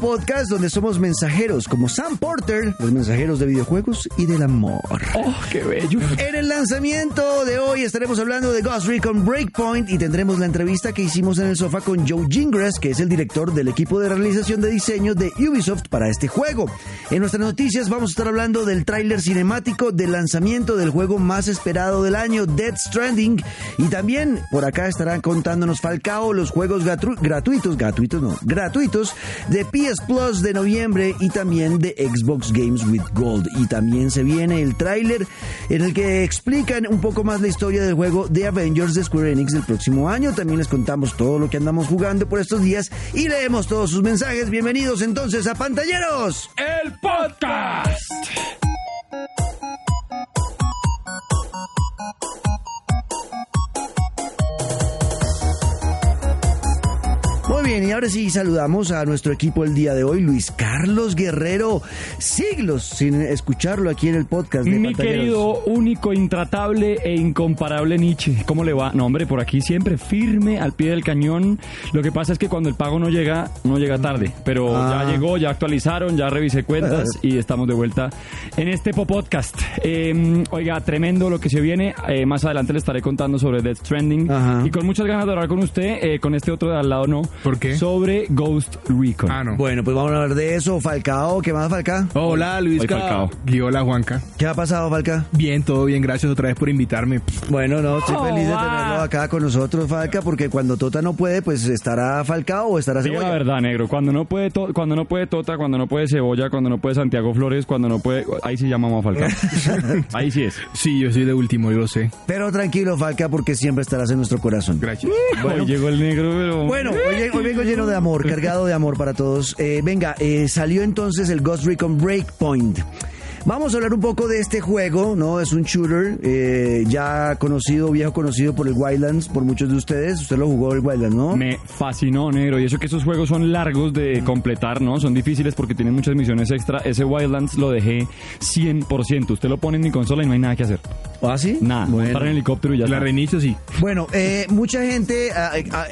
podcast donde somos mensajeros como Sam Porter, los mensajeros de videojuegos y del amor. ¡Oh, qué bello! En el lanzamiento de hoy estaremos hablando de Ghost Recon Breakpoint y tendremos la entrevista que hicimos en el sofá con Joe Gingras, que es el director del equipo de realización de diseño de Ubisoft para este juego. En nuestras noticias vamos a estar hablando del tráiler cinemático del lanzamiento del juego más esperado del año, Dead Stranding, y también por acá estarán contándonos Falcao los juegos gratuitos, gratuitos no, gratuitos de PS Plus de noviembre y también de Xbox Games with Gold. Y también se viene el tráiler en el que explican un poco más la historia del juego de Avengers de Square Enix del próximo año. También les contamos todo lo que andamos jugando por estos días y leemos todos sus mensajes. Bienvenidos entonces a Pantalleros. El podcast. Bien, y ahora sí saludamos a nuestro equipo el día de hoy, Luis Carlos Guerrero. Siglos sin escucharlo aquí en el podcast. De Mi querido, único, intratable e incomparable Nietzsche. ¿Cómo le va? No, hombre, por aquí siempre firme al pie del cañón. Lo que pasa es que cuando el pago no llega, no llega tarde. Pero Ah. ya llegó, ya actualizaron, ya revisé cuentas y estamos de vuelta en este podcast. Eh, oiga, tremendo lo que se viene. Eh, más adelante le estaré contando sobre Death Stranding. Ajá. Y con muchas ganas de hablar con usted, eh, con este otro de al lado no. ¿Por qué? Sobre Ghost Recon. Ah, no. Bueno, pues vamos a hablar de eso. Falcao, ¿qué más, Falca? Hola, Luis. Hoy Falcao. Y hola, Juanca. ¿Qué ha pasado, Falca? Bien, todo bien. Gracias otra vez por invitarme. Bueno, no, estoy Oh, feliz de tenerlo acá con nosotros, Falca, porque cuando Tota no puede, pues estará Falcao o estará Diga la Cebolla. verdad, negro. Cuando no puede to- cuando no puede Tota, cuando no puede Cebolla, cuando no puede Santiago Flores, cuando no puede. Ahí sí llamamos a Falcao. ahí sí es. Sí, yo soy de último, yo lo sé. Pero tranquilo, Falca, porque siempre estarás en nuestro corazón. Gracias. Bueno, llegó el negro, pero. Bueno, hoy, hoy vengo lleno de amor, cargado de amor para todos. Eh, venga, eh, salió entonces el Ghost Recon Breakpoint. Vamos a hablar un poco de este juego, ¿no? Es un shooter eh, ya conocido, viejo conocido por el Wildlands, por muchos de ustedes. Usted lo jugó el Wildlands, ¿no? Me fascinó, negro. Y eso que esos juegos son largos de completar, ¿no? Son difíciles porque tienen muchas misiones extra. Ese Wildlands lo dejé 100%. Usted lo pone en mi consola y no hay nada que hacer. ¿Ah, sí? Nada. Bueno. Montar en el helicóptero y ya La está. reinicio, sí. Bueno, eh, mucha gente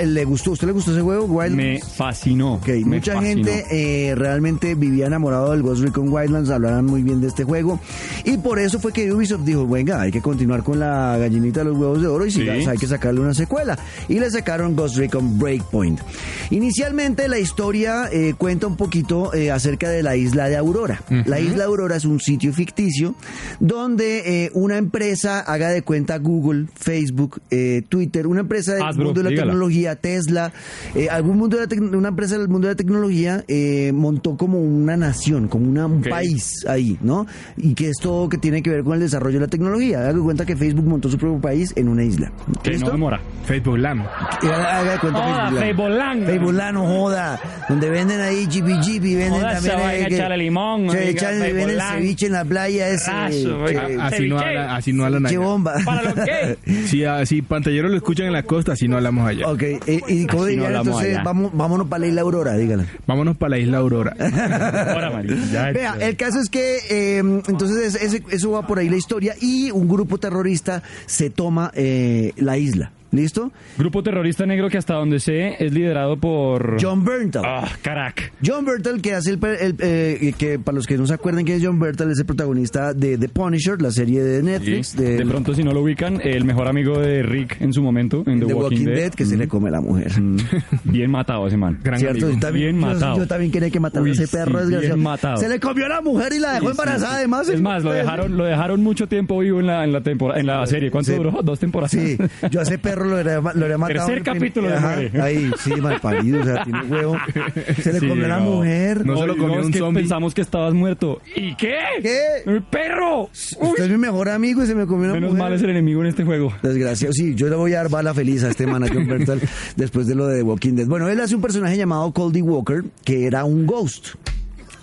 le gustó. ¿Usted le gustó ese juego, Wildlands? Me fascinó. Ok, me mucha fascinó. gente eh, realmente vivía enamorado del Ghost Recon Wildlands, hablaban muy bien de este juego y por eso fue que Ubisoft dijo, venga, hay que continuar con la gallinita de los huevos de oro y si Sí. hay que sacarle una secuela. Y le sacaron Ghost Recon Breakpoint. Inicialmente la historia eh, cuenta un poquito eh, acerca de la isla de Aurora. La isla de Aurora es un sitio ficticio donde eh, una empresa, haga de cuenta Google, Facebook, eh, Twitter, una empresa del mundo de la dígala. tecnología, Tesla, eh, algún mundo de la una empresa del mundo de la tecnología eh, montó como una nación, como una- un país ahí, ¿no? Y que es todo que tiene que ver con el desarrollo de la tecnología. Haga de cuenta que Facebook montó su propio país en una isla. Que ¿Listo? no demora. Facebook Lam. Y haga de cuenta Facebook. Facebookland. Facebookland, no joda. Donde venden ahí jibi jibi, venden Joda, también. eh, vaina, que- echarle limón, Se echan, venden ceviche en la playa ese. Raso, que-. Así no, Ceviche. habla, así no hablan Qué allá. bomba. ¿Para lo qué? Si, así pantalleros lo escuchan en la costa, así no hablamos allá. Ok, eh, y cómo Así no dirían hablamos entonces, allá. vamos, vámonos para la isla Aurora, dígala. Vámonos para la isla Aurora. Ahora, María. Vea, el caso es que eh, entonces es- ese- eso va por ahí la historia y un grupo terrorista se toma eh, la isla. ¿Listo? Grupo terrorista negro que hasta donde sé es liderado por... John Berntal. Ah, carac. John Bertal, que hace el, per- el, eh, que para los que no se acuerden quién es John Bertal, es el protagonista de The Punisher, la serie de Netflix, Sí. de, De pronto, si no lo ubican, el mejor amigo de Rick en su momento, en The, The Walking, Dead, que se le come a la mujer. Mm. Bien matado ese man. Gran ¿Cierto? amigo. Yo también, Bien yo- matado. Yo, también quería que matara a ese perro sí, desgraciado. bien matado. Se le comió a la mujer y la dejó Sí, embarazada, sí. además. Es más, lo dejaron, lo dejaron mucho tiempo vivo en la, en la temporada, en la serie. ¿Cuánto Sí. duró? ¿Dos temporadas? Sí, yo a ese perro lo habría, lo habría matado. Tercer capítulo de muere. Ahí, sí, mal parido, o sea, tiene huevo. Se le Sí, comió a la no. mujer. No se lo comió es un que zombie. pensamos que estabas muerto. ¿Y qué? ¿Qué? ¡El perro! Usted es mi mejor amigo y se me comió una Menos mujer. mal es el enemigo en este juego. Desgraciado, sí, yo le voy a dar bala feliz a este man, a John Bertal, después de lo de The Walking Dead. Bueno, él hace un personaje llamado Coldy Walker, que era un ghost.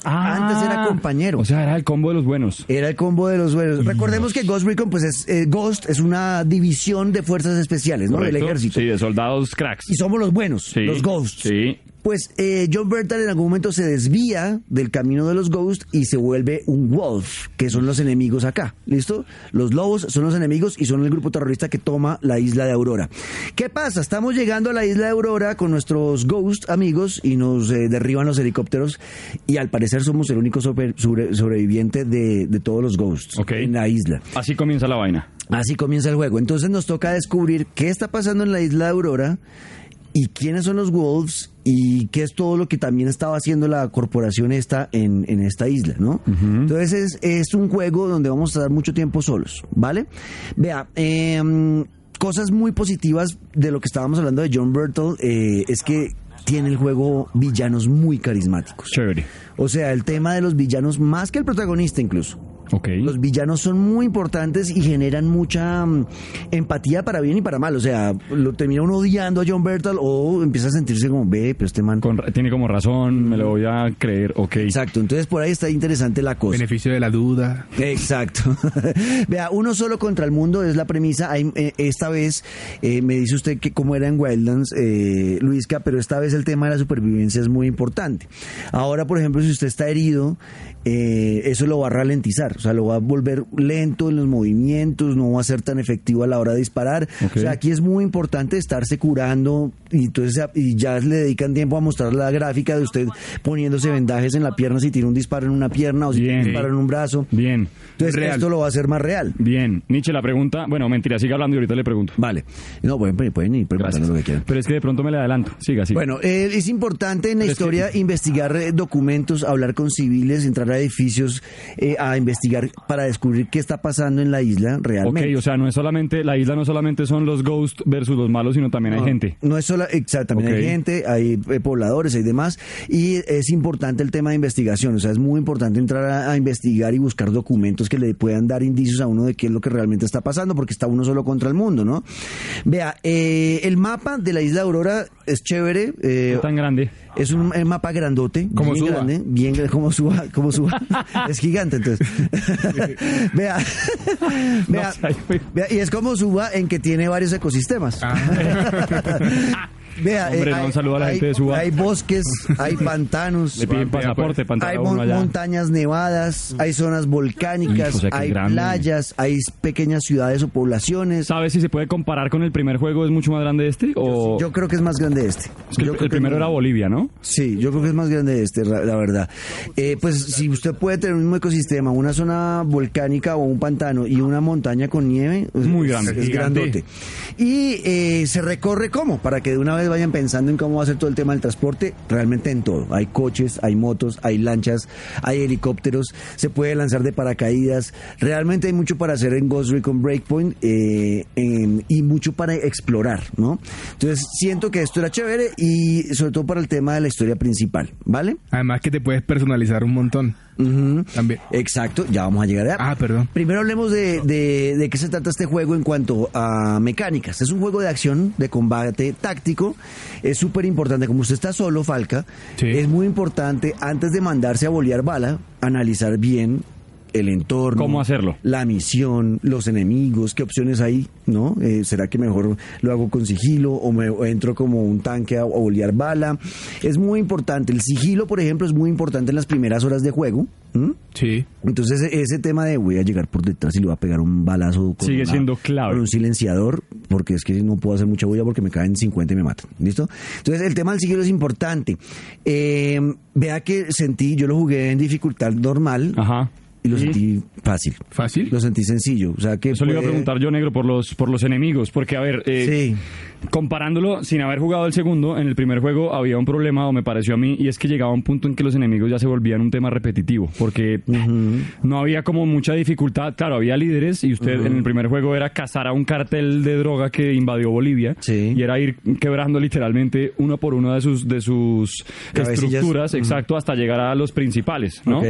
Antes era compañero. Ah. O sea, era el combo de los buenos. Era el combo de los buenos. Recordemos que Ghost Recon, pues es, eh, Ghost es una división de fuerzas especiales, ¿no? Del ejército. Sí, de soldados cracks. Y somos los buenos, Sí, los Ghosts. Sí. Pues eh, John Bertal en algún momento se desvía del camino de los Ghosts y se vuelve un Wolf, que son los enemigos acá. ¿Listo? Los lobos son los enemigos y son el grupo terrorista que toma la isla de Aurora. ¿Qué pasa? Estamos llegando a la isla de Aurora con nuestros Ghost amigos y nos eh, derriban los helicópteros y al parecer somos el único sobre- sobre- sobreviviente de, de todos los Ghosts en la isla. Así comienza la vaina. Así comienza el juego. Entonces nos toca descubrir qué está pasando en la isla de Aurora y quiénes son los Wolves y qué es todo lo que también estaba haciendo la corporación esta en, en esta isla, ¿no? Entonces es, es un juego donde vamos a estar mucho tiempo solos, ¿vale? Vea, em, cosas muy positivas de lo que estábamos hablando de John Bertel eh, es que tiene el juego villanos muy carismáticos. Chévere. O sea, el tema de los villanos más que el protagonista incluso. Los villanos son muy importantes y generan mucha mm, empatía para bien y para mal. O sea, lo termina uno odiando a John Bertal o empieza a sentirse como, ve, pero este man... Con- tiene como razón, me lo voy a creer. Ok. Exacto, entonces por ahí está interesante la cosa. Beneficio de la duda. Exacto. Vea, uno solo contra el mundo es la premisa. Hay, eh, esta vez, eh, me dice usted que como era en Wildlands, eh, Luisca, pero esta vez el tema de la supervivencia es muy importante. Ahora, por ejemplo, si usted está herido, eh, eso lo va a ralentizar, o sea, lo va a volver lento en los movimientos, no va a ser tan efectivo a la hora de disparar. O sea, aquí es muy importante estarse curando y entonces y ya le dedican tiempo a mostrar la gráfica de usted poniéndose vendajes en la pierna si tiene un disparo en una pierna o si tiene un disparo en un brazo. Bien. Entonces Real. esto lo va a hacer más real. Bien. Nietzsche, la pregunta. Bueno, mentira, siga hablando y ahorita le pregunto. Vale. No, pueden, pueden ir preguntando lo que quieran. Pero es que de pronto me le adelanto. Siga, siga. Bueno, eh, es importante en la Pero es que- historia investigar eh, documentos, hablar con civiles, entrar a edificios, eh, a investigar para descubrir qué está pasando en la isla Ok, realmente. o sea, no es solamente, la isla no solamente son los ghosts versus los malos, sino también hay No, gente. No es solo, exacto, también Ok. hay gente, hay eh, pobladores, hay demás, y es importante el tema de investigación, o sea, es muy importante entrar a, a investigar y buscar documentos que le puedan dar indicios a uno de qué es lo que realmente está pasando, porque está uno solo contra el mundo, ¿no? Vea, eh, el mapa de la isla Aurora es chévere, eh, Es tan grande. Es un mapa grandote, Como bien Suba. grande, bien como suba, como suba. es gigante entonces. vea, vea, vea, y es como suba en que tiene varios ecosistemas. Vea, Hombre, no, un saludo a la hay, gente de Suba. hay bosques, hay pantanos, Le piden Vea, pasaporte pues. hay mon- allá. montañas nevadas, hay zonas volcánicas, Hijo, o sea, que hay grande. playas, hay pequeñas ciudades o poblaciones. ¿Sabes si se puede comparar con el primer juego? ¿Es mucho más grande este? O... Yo creo que es más grande este. es que Yo el, creo el que primero es- era Bolivia, ¿no? Sí, yo creo que es más grande este, la verdad. Eh, pues si usted puede tener un mismo ecosistema, una zona volcánica o un pantano y una montaña con nieve, es- Muy grande. es, grandote. Y eh, se recorre cómo, para que de una vez vayan pensando en cómo va a ser todo el tema del transporte, realmente en todo. Hay coches, hay motos, hay lanchas, hay helicópteros, se puede lanzar de paracaídas. Realmente hay mucho para hacer en Ghost Recon Breakpoint eh, en- y mucho para explorar, ¿no? Entonces siento que esto era chévere y sobre todo para el tema de la historia principal, ¿vale? Además que te puedes personalizar un montón. También. Exacto, ya vamos a llegar allá. Ah, perdón. Primero hablemos de, de, de qué se trata este juego en cuanto a mecánicas. Es un juego de acción, de combate táctico. Es súper importante, como usted está solo, Falca, Sí. es muy importante antes de mandarse a bolear bala, analizar bien el entorno. ¿Cómo hacerlo? La misión, los enemigos, qué opciones hay, ¿no? Eh, ¿Será que mejor lo hago con sigilo o me o entro como un tanque a, a bolear bala? Es muy importante. El sigilo, por ejemplo, es muy importante en las primeras horas de juego. Sí. Entonces e- ese tema de voy a llegar por detrás y le voy a pegar un balazo con, Sigue una- siendo clave. con un silenciador, porque es que no puedo hacer mucha bulla porque me caen 50 y me matan. ¿Listo? Entonces el tema del sigilo es importante. Eh, vea que sentí, yo lo jugué en dificultad normal Ajá. Y lo sentí fácil. ¿Fácil? Lo sentí sencillo. O sea que Eso le iba a puede- preguntar yo, negro, por los, por los enemigos. Porque, a ver, eh, Sí. Comparándolo sin haber jugado el segundo, en el primer juego había un problema, o me pareció a mí, y es que llegaba un punto en que los enemigos ya se volvían un tema repetitivo. Porque no había como mucha dificultad. Claro, había líderes, y usted en el primer juego era cazar a un cartel de droga que invadió Bolivia. Sí. Y era ir quebrando literalmente uno por uno de sus, de sus Cabecillas. estructuras, exacto, hasta llegar a los principales, ¿no?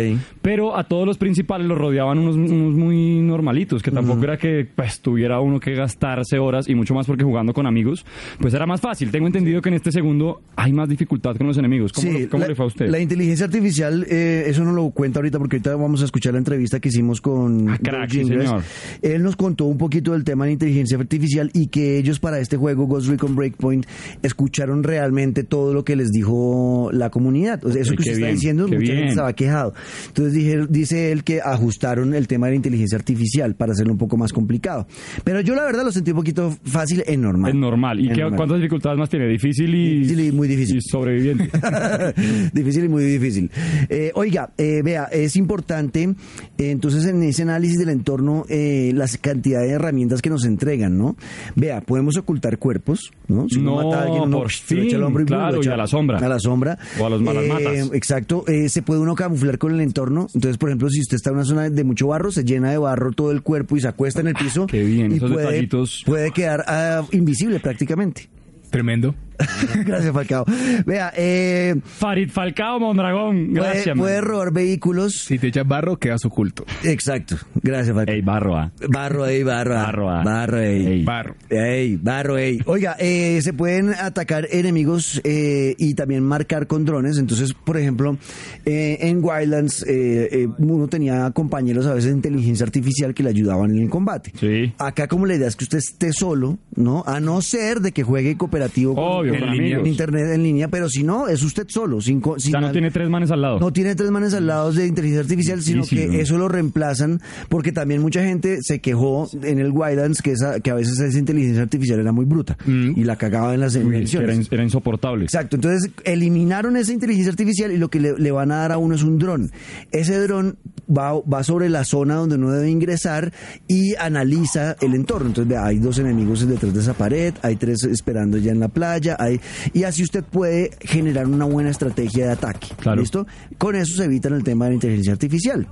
Pero a todos los principales los rodeaban unos, unos muy normalitos, que tampoco era que pues tuviera uno que gastarse horas y mucho más porque jugando con amigos pues era más fácil. Tengo entendido que en este segundo hay más dificultad con los enemigos. ¿Cómo, Sí, cómo la, le fue a usted? La inteligencia artificial, eh, eso no lo cuenta ahorita porque ahorita vamos a escuchar la entrevista que hicimos con Ah, crack, sí, señor. Él nos contó un poquito del tema de inteligencia artificial y que ellos para este juego Ghost Recon Breakpoint escucharon realmente todo lo que les dijo la comunidad. O sea, eso Ay, que usted está bien, diciendo, qué mucha gente bien. estaba quejado. Entonces dije- dice él que ajustaron el tema de la inteligencia artificial para hacerlo un poco más complicado. Pero yo la verdad lo sentí un poquito fácil en normal. Es normal. ¿Y En qué, normal. cuántas dificultades más tiene? Difícil y, Difícil y muy difícil. y sobreviviente. difícil y muy difícil. Eh, oiga, eh, vea, es importante eh, entonces en ese análisis del entorno eh, la cantidad de herramientas que nos entregan, ¿no? Vea, podemos ocultar cuerpos, ¿no? Si uno No, mata a alguien, uno por lo echa al fin, hombro y, claro, echa y a la sombra. A la sombra. O a los malas matas. Exacto. Se puede uno camuflar con el entorno. Entonces, por ejemplo, si usted está en una zona de mucho barro, se llena de barro todo el cuerpo y se acuesta en el piso. Ah, qué bien, y esos puede, detallitos. puede quedar ah, invisible prácticamente. Tremendo. Gracias, Falcao. Vea, eh, Farid Falcao Mondragón. puede, Gracias, puede man. robar vehículos. Si te echas barro, quedas oculto. Exacto. Gracias, Falcao. Ey, barro, ah. Barro, ey, barro. ah. Barro, ah. Barro, ey. Ey. Barro. Ey, barro, ey. Oiga, eh, se pueden atacar enemigos eh, y también marcar con drones. Entonces, por ejemplo, eh, en Wildlands eh, eh, uno tenía compañeros a veces de inteligencia artificial que le ayudaban en el combate. Sí. Acá como la idea es que usted esté solo, ¿no? A no ser de que juegue cooperativo con- Obvio, en, con línea, amigos. en internet en línea, pero si no, es usted solo. Sin, co- O sea, no al- tiene tres manes al lado. no tiene tres manes al lado de inteligencia artificial, sino Difícil, que ¿no? eso lo reemplazan, porque también mucha gente se quejó en el Wildlands que, esa, que a veces esa inteligencia artificial era muy bruta y la cagaba en las Uy, era, elecciones. in- era insoportable. Exacto, entonces eliminaron esa inteligencia artificial y lo que le, le van a dar a uno es un dron. Ese dron va, va sobre la zona donde uno debe ingresar y analiza el entorno. Entonces vea, hay dos enemigos detrás de esa pared, hay tres esperando ya en la playa, hay, y así usted puede generar una buena estrategia de ataque. Claro. ¿Listo? Con eso se evitan el tema de la inteligencia artificial.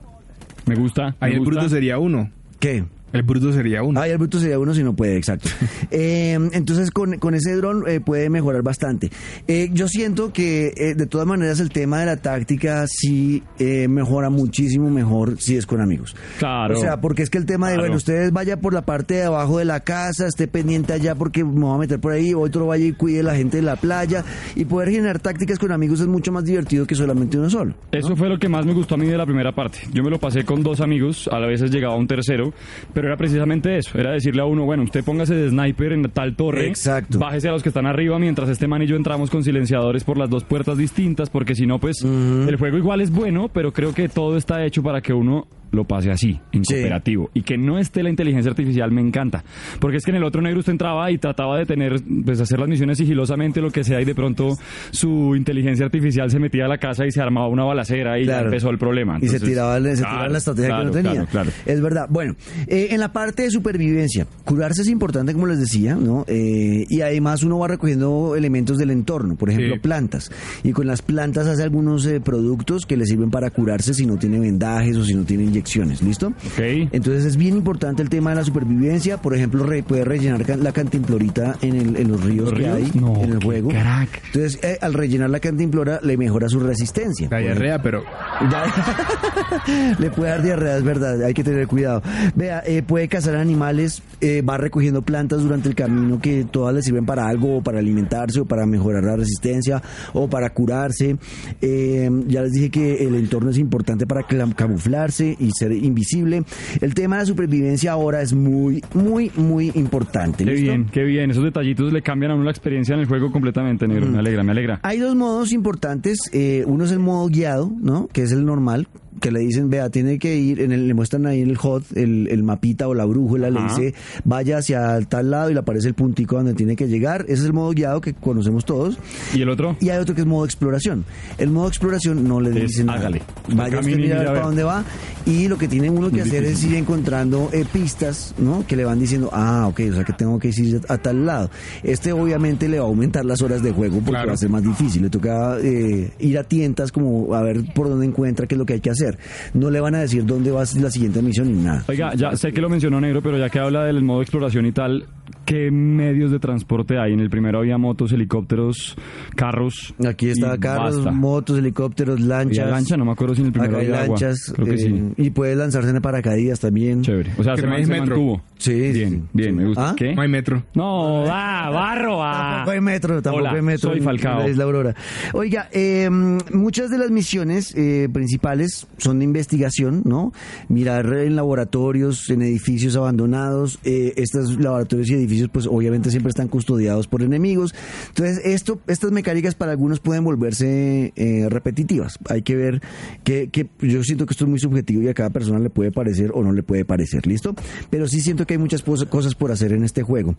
Me gusta. Ahí me el gusta. bruto sería uno. ¿Qué? El bruto sería uno. Ah, y el bruto sería uno si no puede, exacto. Eh, entonces, con, con ese dron eh, puede mejorar bastante. Eh, yo siento que, de todas maneras, el tema de la táctica sí eh, mejora muchísimo mejor si es con amigos. Claro. O sea, porque es que el tema de, Claro. bueno, ustedes vaya por la parte de abajo de la casa, esté pendiente allá porque me voy a meter por ahí, otro vaya y cuide la gente de la playa, y poder generar tácticas con amigos es mucho más divertido que solamente uno solo. Eso fue lo que más me gustó a mí de la primera parte. Yo me lo pasé con dos amigos, a veces llegaba un tercero, pero era precisamente eso, era decirle a uno, bueno, usted póngase de sniper en tal torre, Exacto. bájese a los que están arriba, mientras este man y yo entramos con silenciadores por las dos puertas distintas, porque si no, pues el juego igual es bueno, pero creo que todo está hecho para que uno lo pase así, en Sí. cooperativo. Y que no esté la inteligencia artificial me encanta. Porque es que en el otro negro usted entraba y trataba de tener, pues hacer las misiones sigilosamente, lo que sea, y de pronto su inteligencia artificial se metía a la casa y se armaba una balacera y ya empezó el problema. y se tiraba, se claro, tiraba la estrategia claro, que no tenía. Claro, claro. Es verdad. Bueno, eh, en la parte de supervivencia, curarse es importante, como les decía, ¿no? Eh, y además uno va recogiendo elementos del entorno, por ejemplo, Sí. plantas. Y con las plantas hace algunos eh, productos que le sirven para curarse si no tiene vendajes o si no tiene inyecciones. ¿Listo? Ok. Entonces es bien importante el tema de la supervivencia. Por ejemplo, re- puede rellenar can- la cantimplorita en, el- en los ríos ¿Los que ríos? hay No, en el juego. crack. Entonces, eh, al rellenar la cantimplora le mejora su resistencia. La diarrea, pero le puede dar diarrea, es verdad, hay que tener cuidado. Vea, eh, puede cazar animales, eh, va recogiendo plantas durante el camino que todas le sirven para algo, o para alimentarse, o para mejorar la resistencia, o para curarse. Eh, ya les dije que el entorno es importante para camuflarse y ser invisible. El tema de la supervivencia ahora es muy, muy, muy importante. Qué ¿listo? bien, qué bien. Esos detallitos le cambian a uno la experiencia en el juego completamente, negro. Me alegra, me alegra. Hay dos modos importantes. eh, uno es el modo guiado, ¿no? Que es el normal, que le dicen, vea, tiene que ir, en el, le muestran ahí en el HOT, el, el mapita o la brújula, le dice, vaya hacia tal lado y le aparece el puntico donde tiene que llegar. Ese es el modo guiado que conocemos todos. ¿Y el otro? Y hay otro que es modo exploración. El modo exploración no le Es dicen nada. hágale. Vaya usted mira para ver. dónde va y lo que tiene uno que Muy hacer es ir encontrando eh, pistas, ¿no? Que le van diciendo, ah, ok, o sea que tengo que ir a tal lado. Este obviamente le va a aumentar las horas de juego porque Claro. va a ser más difícil. Le toca eh, ir a tientas como a ver por dónde encuentra qué es lo que hay que hacer. No le van a decir dónde va la siguiente misión ni nada. Oiga, ya sé que lo mencionó negro, pero ya que habla del modo exploración y tal, qué medios de transporte hay. En el primero había motos, helicópteros, carros. Aquí está y carros, basta. motos, helicópteros, lanchas. Lancha, no me acuerdo si en el primero Acá hay había agua. lanchas. Creo que eh, sí. Y puedes lanzarse en paracaídas también. Chévere. O sea, se, no man- hay se metro. mantuvo. Sí, Bien, sí, bien, sí. me gusta. ¿Ah? ¿Qué? No hay metro. No, va, barro, va. Tampoco hay metro, tampoco Hola, hay metro. soy Falcao. la Isla Aurora. Oiga, eh, muchas de las misiones eh, principales son de investigación, ¿no? Mirar en laboratorios, en edificios abandonados. Eh, estos laboratorios y edificios, pues obviamente siempre están custodiados por enemigos. Entonces, esto, estas mecánicas para algunos pueden volverse eh, repetitivas. Hay que ver que, que yo siento que esto es muy subjetivo y a cada persona le puede parecer o no le puede parecer, ¿listo? Pero sí siento que hay muchas cosas por hacer en este juego.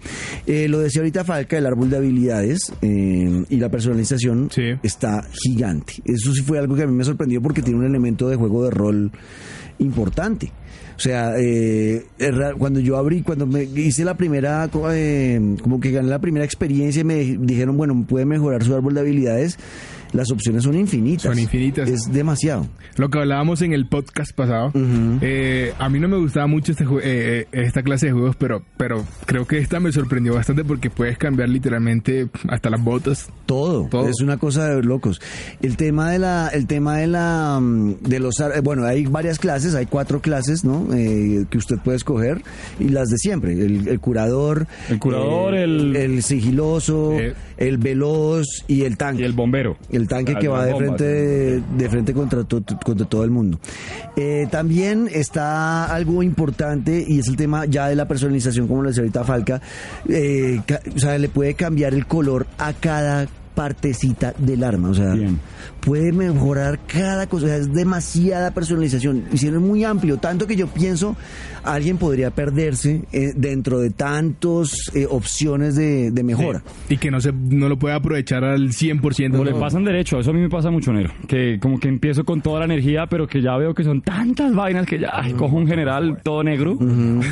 Eh, lo decía ahorita Falca, el árbol de habilidades eh, y la personalización Sí. está gigante. Eso sí fue algo que a mí me sorprendió porque tiene un elemento de juego de rol importante. O sea, eh, cuando yo abrí, cuando me hice la primera, eh, como que gané la primera experiencia y me dijeron, bueno, puede mejorar su árbol de habilidades, las opciones son infinitas. Son infinitas. Es demasiado. Lo que hablábamos en el podcast pasado, eh, a mí no me gustaba mucho este jue- eh, eh, esta clase de juegos, pero, pero creo que esta me sorprendió bastante porque puedes cambiar literalmente hasta las botas. Todo, Todo. es una cosa de locos. El tema de la, el tema de la, mm, de los, eh, bueno, hay varias clases, hay cuatro clases, ¿no? Eh, que usted puede escoger y las de siempre, el, el curador, El curador, eh, el- el sigiloso, Eh. El veloz y el tanque. Y el bombero. El tanque Ah, que va de frente, de, de frente contra, to- contra todo el mundo. Eh, también está algo importante y es el tema ya de la personalización, como lo decía ahorita Falca. Eh, o sea, le puede cambiar el color a cada partecita del arma. O sea, Bien. Puede mejorar cada cosa. O sea, es demasiada personalización. Hicieron muy amplio, tanto que yo pienso alguien podría perderse eh, dentro de tantos eh, opciones de, de mejora. Y que no se no lo puede aprovechar al 100%. O le No. pasan derecho, eso a mí me pasa mucho, Nero. Que como que empiezo con toda la energía, pero que ya veo que son tantas vainas que ya ay, cojo un general todo negro, con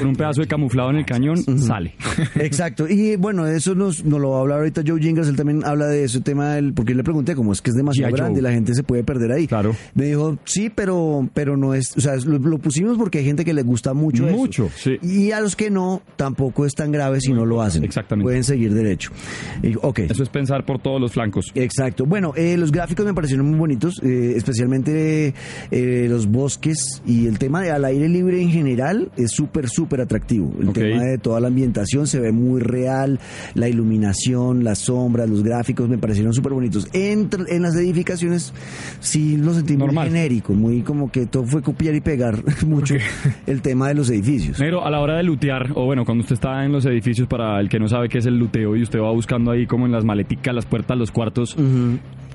un pedazo de camuflado en el cañón, sale. Exacto, y bueno, eso nos, nos lo va a hablar ahorita Joe Jingles, él también habla de ese tema, del, porque yo le pregunté cómo es que es demasiado grande y la gente se puede perder ahí. Claro. Me dijo, sí, pero, pero no es, o sea, lo, lo pusimos porque hay gente que le gusta mucho eso. Mucho, sí. Y a los que no, tampoco es tan grave si no lo hacen. Exactamente. Pueden seguir derecho. Y, ok. Eso es pensar por todos los flancos. Exacto. Bueno, eh, los gráficos me parecieron muy bonitos, eh, especialmente eh, los bosques y el tema de al aire libre en general es súper, súper atractivo. El tema de toda la ambientación se ve muy real, la iluminación, las sombras, los gráficos me parecieron súper bonitos. En, en las edificaciones sí lo sentí Normal. muy genérico, muy como que todo fue copiar y pegar mucho el tema de los edificios. Negro, a la hora de lutear, o bueno, cuando usted está en los edificios, para el que no sabe qué es el luteo y usted va buscando ahí como en las maleticas, las puertas, los cuartos,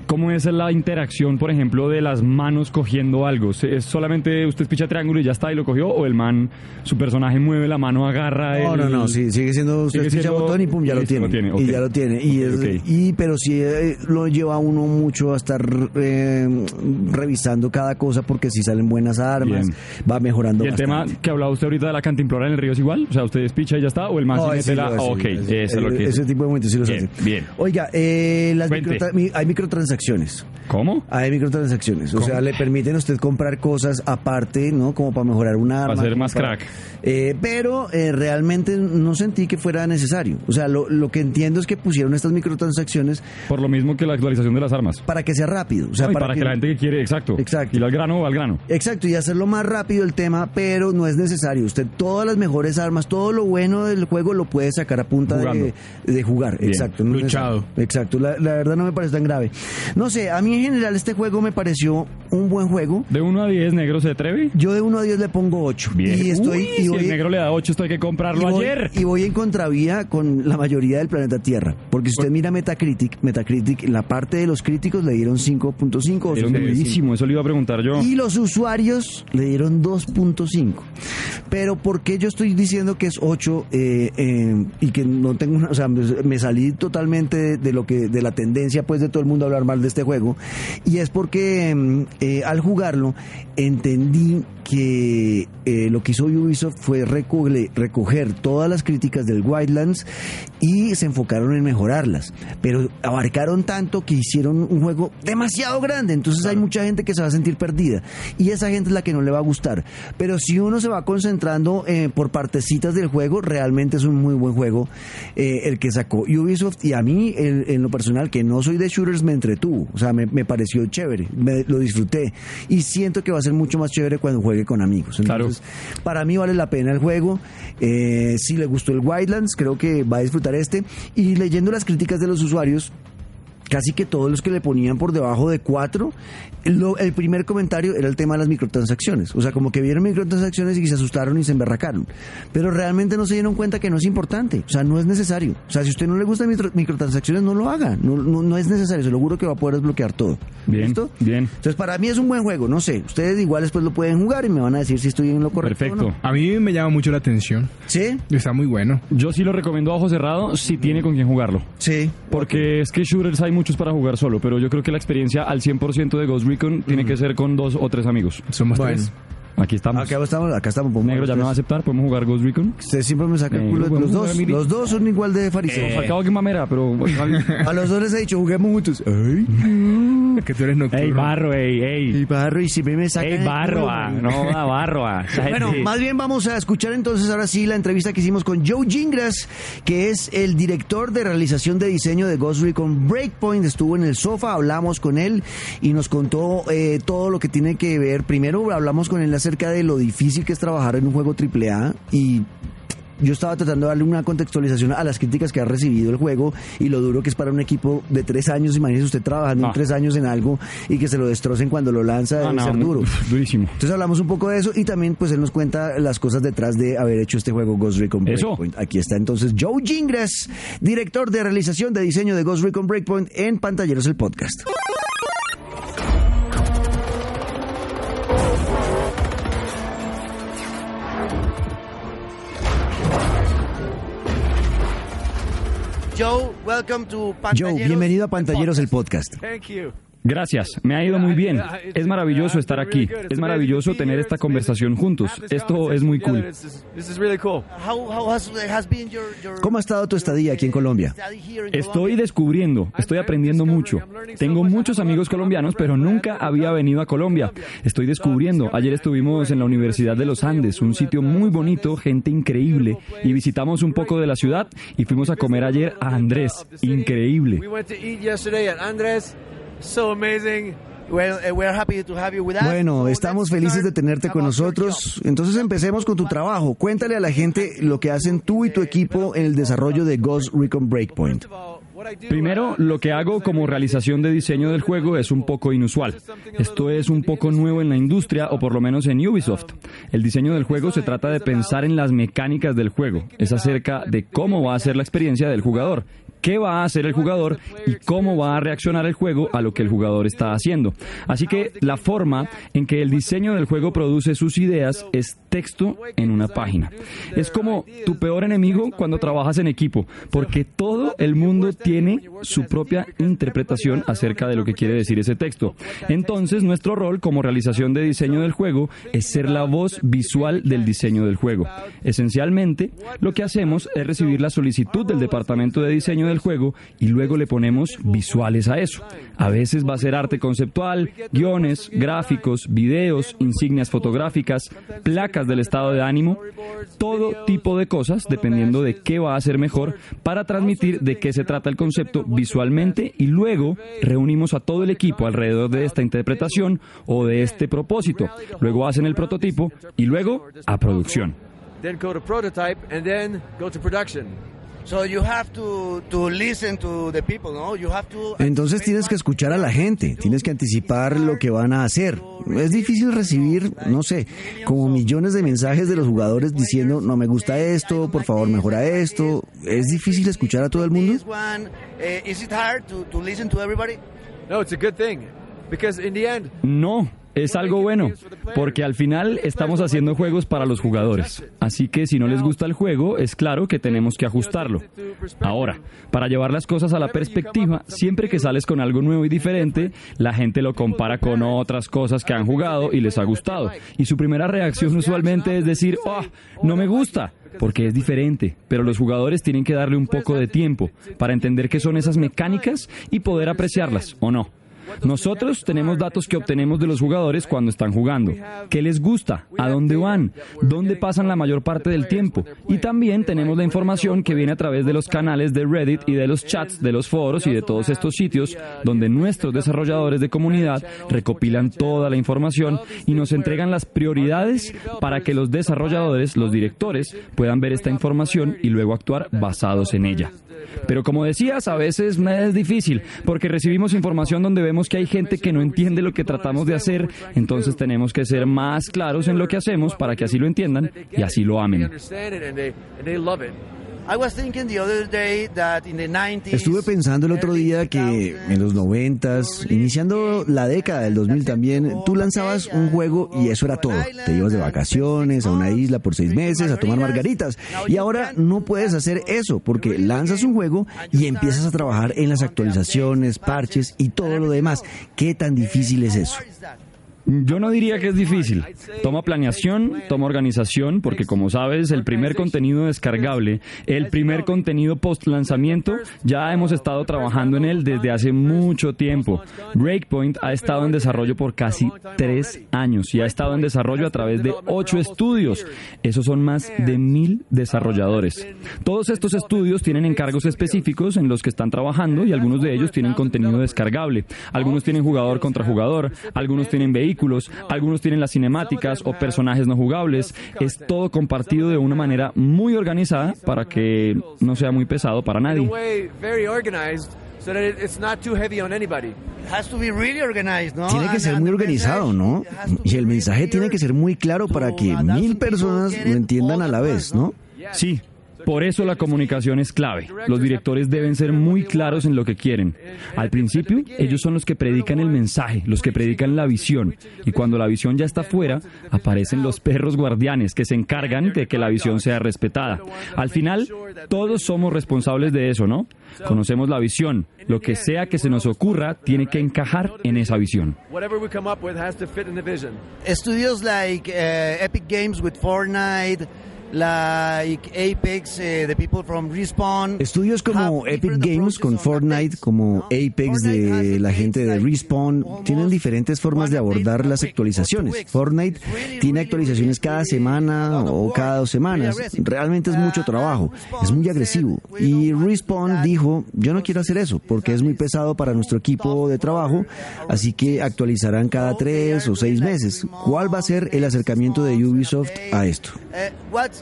¿cómo es la interacción, por ejemplo, de las manos cogiendo algo? ¿Se- ¿Es solamente usted picha triángulo y ya está y lo cogió? ¿O el man, su personaje mueve la mano, agarra No, el... no, no, sí, sigue siendo usted Sigue picha siendo- botón y pum, ya lo tiene. lo tiene, Y ok. ya lo tiene. Y, es- Ok. y pero sí eh, lo lleva uno mucho a estar eh, revisando cada cosa porque si salen buenas armas, Bien. va mejorando ¿Y el tema que hablaba usted ahorita de la cantimplora en el río es igual? O sea, usted despicha y ya está, o el man mete sí la... ok, eso es lo que... Ese tipo de momentos sí los Bien, hace. bien. Oiga, eh, las microtra- mi- hay microtransacciones. ¿Cómo? Hay microtransacciones, o sea, le permiten a usted comprar cosas aparte, ¿no? Como para mejorar una arma. Para ser más crack. Eh, pero eh, realmente no sentí que fuera necesario. O sea, lo, lo que entiendo es que pusieron estas microtransacciones Por lo mismo que la actualización de las armas. para que sea rápido. O sea, No, y para, que... la gente que quiere, exacto. Exacto. Y al grano, al grano. Exacto, y hacerlo más rápido el tema, pero no es necesario. Usted todas las mejores armas, todo lo bueno del juego lo puede sacar a punta de, de jugar. Bien. Exacto. no Luchado. Exacto, la, la verdad no me parece tan grave. No sé, a mí en general este juego me pareció un buen juego. De 1 a 10, negro se atreve. Yo de 1 a 10 le pongo 8. Bien. Y estoy... Uy, y si voy- el negro le da 8, esto hay que comprarlo y voy, ayer. y voy en contravía con la mayoría del planeta Tierra. Porque si usted mira Metacritic, Metacritic, la parte de los críticos le dieron 5.5 o Era 6.5. durísimo, eso le iba a preguntar yo. Y los usuarios le dieron 2.5. Pero ¿por qué yo estoy diciendo que es 8 eh, eh, y que no tengo una, o sea, me, me salí totalmente de, de lo que de la tendencia pues de todo el mundo a hablar mal de este juego y es porque mm, eh, al jugarlo entendí que eh, lo que hizo Ubisoft fue recoger, recoger todas las críticas del Wildlands y se enfocaron en mejorarlas. Pero abarcaron tanto que hicieron un juego demasiado grande. Entonces hay mucha gente que se va a sentir perdida. Y esa gente es la que no le va a gustar. Pero si uno se va concentrando eh, por partecitas del juego, realmente es un muy buen juego eh, el que sacó Ubisoft. Y a mí, en lo personal, que no soy de shooters, me entretuvo. O sea, me, pareció chévere. Me, lo disfruté. Y siento que va a ser mucho más chévere cuando juegue con amigos. Entonces, para mí vale la pena el juego. Eh, si le gustó el Wildlands, creo que va a disfrutar este. Y leyendo las críticas de los usuarios, casi que todos los que le ponían por debajo de 4, el primer comentario era el tema de las microtransacciones. O sea, como que vieron microtransacciones y se asustaron y se emberracaron. Pero realmente no se dieron cuenta que no es importante. O sea, no es necesario. O sea, si a usted no le gustan microtransacciones, no lo haga. No, no, es necesario. Se lo juro que va a poder desbloquear todo. Bien, ¿Listo? Bien. Entonces, para mí es un buen juego. No sé. Ustedes igual después lo pueden jugar y me van a decir si estoy en lo correcto. Perfecto. A mí me llama mucho la atención. ¿Sí? Está muy bueno. Yo sí lo recomiendo a ojo cerrado si tiene con quién jugarlo. Sí. Porque es que shooters hay muchos para jugar solo, pero yo creo que la experiencia al 100% de Ghost Recon tiene que ser con dos o tres amigos. Somos tres. Aquí estamos. Acá estamos, acá estamos. Negro ya me va a aceptar, podemos jugar Ghost Recon. Usted siempre me saca el culo. Los dos, los dos son igual de fariseos. Eh, Falcao que mamera, pero. a los dos les he dicho, juguemos juntos. Ay. que tú eres nocturno. Ey, barro, ey, ey. Y barro, y si me sacan. Ey, barro, ah, no, a barro, ah. Bueno, más bien vamos a escuchar entonces ahora sí la entrevista que hicimos con Joe Gingras, que es el director de realización de diseño de Ghost Recon Breakpoint. Estuvo en el sofá, hablamos con él y nos contó eh, todo lo que tiene que ver. Primero hablamos con él acerca de lo difícil que es trabajar en un juego AAA y yo estaba tratando de darle una contextualización a las críticas que ha recibido el juego y lo duro que es para un equipo de tres años. Imagínese usted trabajando en tres años en algo y que se lo destrocen cuando lo lanza, debe ser duro. Durísimo. Entonces hablamos un poco de eso y también pues él nos cuenta las cosas detrás de haber hecho este juego Ghost Recon Breakpoint. Aquí está entonces Joe Gingras, director de realización de diseño de Ghost Recon Breakpoint en Pantalleros el Podcast. Joe, welcome to Joe, bienvenido a Pantalleros el podcast. Thank you. Gracias, me ha ido muy bien. Es maravilloso estar aquí. Es maravilloso tener esta conversación juntos. Esto es muy cool. ¿Cómo ha estado tu estadía aquí en Colombia? Estoy descubriendo, estoy aprendiendo mucho. Tengo muchos amigos colombianos, pero nunca había venido a Colombia. Estoy descubriendo. Ayer estuvimos en la Universidad de los Andes, un sitio muy bonito, gente increíble, y visitamos un poco de la ciudad y fuimos a comer ayer a Andrés. Increíble. Bueno, estamos felices de tenerte con nosotros. Entonces empecemos con tu trabajo. Cuéntale a la gente lo que hacen tú y tu equipo en el desarrollo de Ghost Recon Breakpoint. Primero, lo que hago como realización de diseño del juego es un poco inusual. Esto es un poco nuevo en la industria o por lo menos en Ubisoft. El diseño del juego se trata de pensar en las mecánicas del juego. Es acerca de cómo va a ser la experiencia del jugador qué va a hacer el jugador y cómo va a reaccionar el juego a lo que el jugador está haciendo. Así que la forma en que el diseño del juego produce sus ideas es texto en una página. Es como tu peor enemigo cuando trabajas en equipo, porque todo el mundo tiene su propia interpretación acerca de lo que quiere decir ese texto. Entonces, nuestro rol como realización de diseño del juego es ser la voz visual del diseño del juego. Esencialmente, lo que hacemos es recibir la solicitud del departamento de diseño del juego y luego le ponemos visuales a eso. A veces va a ser arte conceptual, guiones, gráficos, videos, insignias fotográficas, placas del estado de ánimo, todo tipo de cosas dependiendo de qué va a ser mejor para transmitir de qué se trata el concepto visualmente y luego reunimos a todo el equipo alrededor de esta interpretación o de este propósito. Luego hacen el prototipo y luego a producción. Entonces tienes que escuchar a la gente, tienes que anticipar lo que van a hacer. Es difícil recibir, no sé, como millones de mensajes de los jugadores diciendo, no me gusta esto, por favor mejora esto. ¿Es difícil escuchar a todo el mundo? No, Es algo bueno, porque al final estamos haciendo juegos para los jugadores. Así que si no les gusta el juego, es claro que tenemos que ajustarlo. Ahora, para llevar las cosas a la perspectiva, siempre que sales con algo nuevo y diferente, la gente lo compara con otras cosas que han jugado y les ha gustado. Y su primera reacción usualmente es decir, oh, no me gusta porque es diferente, pero los jugadores tienen que darle un poco de tiempo para entender qué son esas mecánicas y poder apreciarlas o no. Nosotros tenemos datos que obtenemos de los jugadores cuando están jugando. ¿Qué les gusta? ¿A dónde van? ¿Dónde pasan la mayor parte del tiempo? Y también tenemos la información que viene a través de los canales de Reddit y de los chats de los foros y de todos estos sitios donde nuestros desarrolladores de comunidad recopilan toda la información y nos entregan las prioridades para que los desarrolladores, los directores, puedan ver esta información y luego actuar basados en ella. Pero como decías, a veces es difícil, porque recibimos información donde vemos que hay gente que no entiende lo que tratamos de hacer, entonces tenemos que ser más claros en lo que hacemos para que así lo entiendan y así lo amen. Estuve pensando el otro día que en los noventas, iniciando la década del 2000 también, tú lanzabas un juego y eso era todo. Te ibas de vacaciones a una isla por seis meses a tomar margaritas. Y ahora no puedes hacer eso porque lanzas un juego y empiezas a trabajar en las actualizaciones, parches y todo lo demás. ¿Qué tan difícil es eso? Yo no diría que es difícil. Toma planeación, toma organización, porque como sabes, el primer contenido descargable, el primer contenido post lanzamiento, ya hemos estado trabajando en él desde hace mucho tiempo. Breakpoint ha estado en desarrollo por casi tres años y ha estado en desarrollo a través de ocho estudios. Esos son más de mil desarrolladores. Todos estos estudios tienen encargos específicos en los que están trabajando y algunos de ellos tienen contenido descargable. Algunos tienen jugador contra jugador, algunos tienen vehículos algunos tienen las cinemáticas o personajes no jugables. Es todo compartido de una manera muy organizada para que no sea muy pesado para nadie. Tiene que ser muy organizado, ¿no? Y el mensaje tiene que ser muy claro para que mil personas lo entiendan a la vez, ¿no? Sí, por eso la comunicación es clave. Los directores deben ser muy claros en lo que quieren. Al principio, ellos son los que predican el mensaje, los que predican la visión. Y cuando la visión ya está fuera, aparecen los perros guardianes que se encargan de que la visión sea respetada. Al final, todos somos responsables de eso, ¿no? Conocemos la visión. Lo que sea que se nos ocurra tiene que encajar en esa visión. Estudios like uh, Epic Games with Fortnite like Apex, uh, the people from Respawn. Estudios como Epic Games con Fortnite, como Apex de la gente de Respawn, tienen diferentes formas de abordar las actualizaciones. Fortnite tiene actualizaciones cada semana o cada dos semanas. Realmente es mucho trabajo, es muy agresivo. Y Respawn dijo, yo no quiero hacer eso porque es muy pesado para nuestro equipo de trabajo, así que actualizarán cada tres o seis meses. ¿Cuál va a ser el acercamiento de Ubisoft a esto?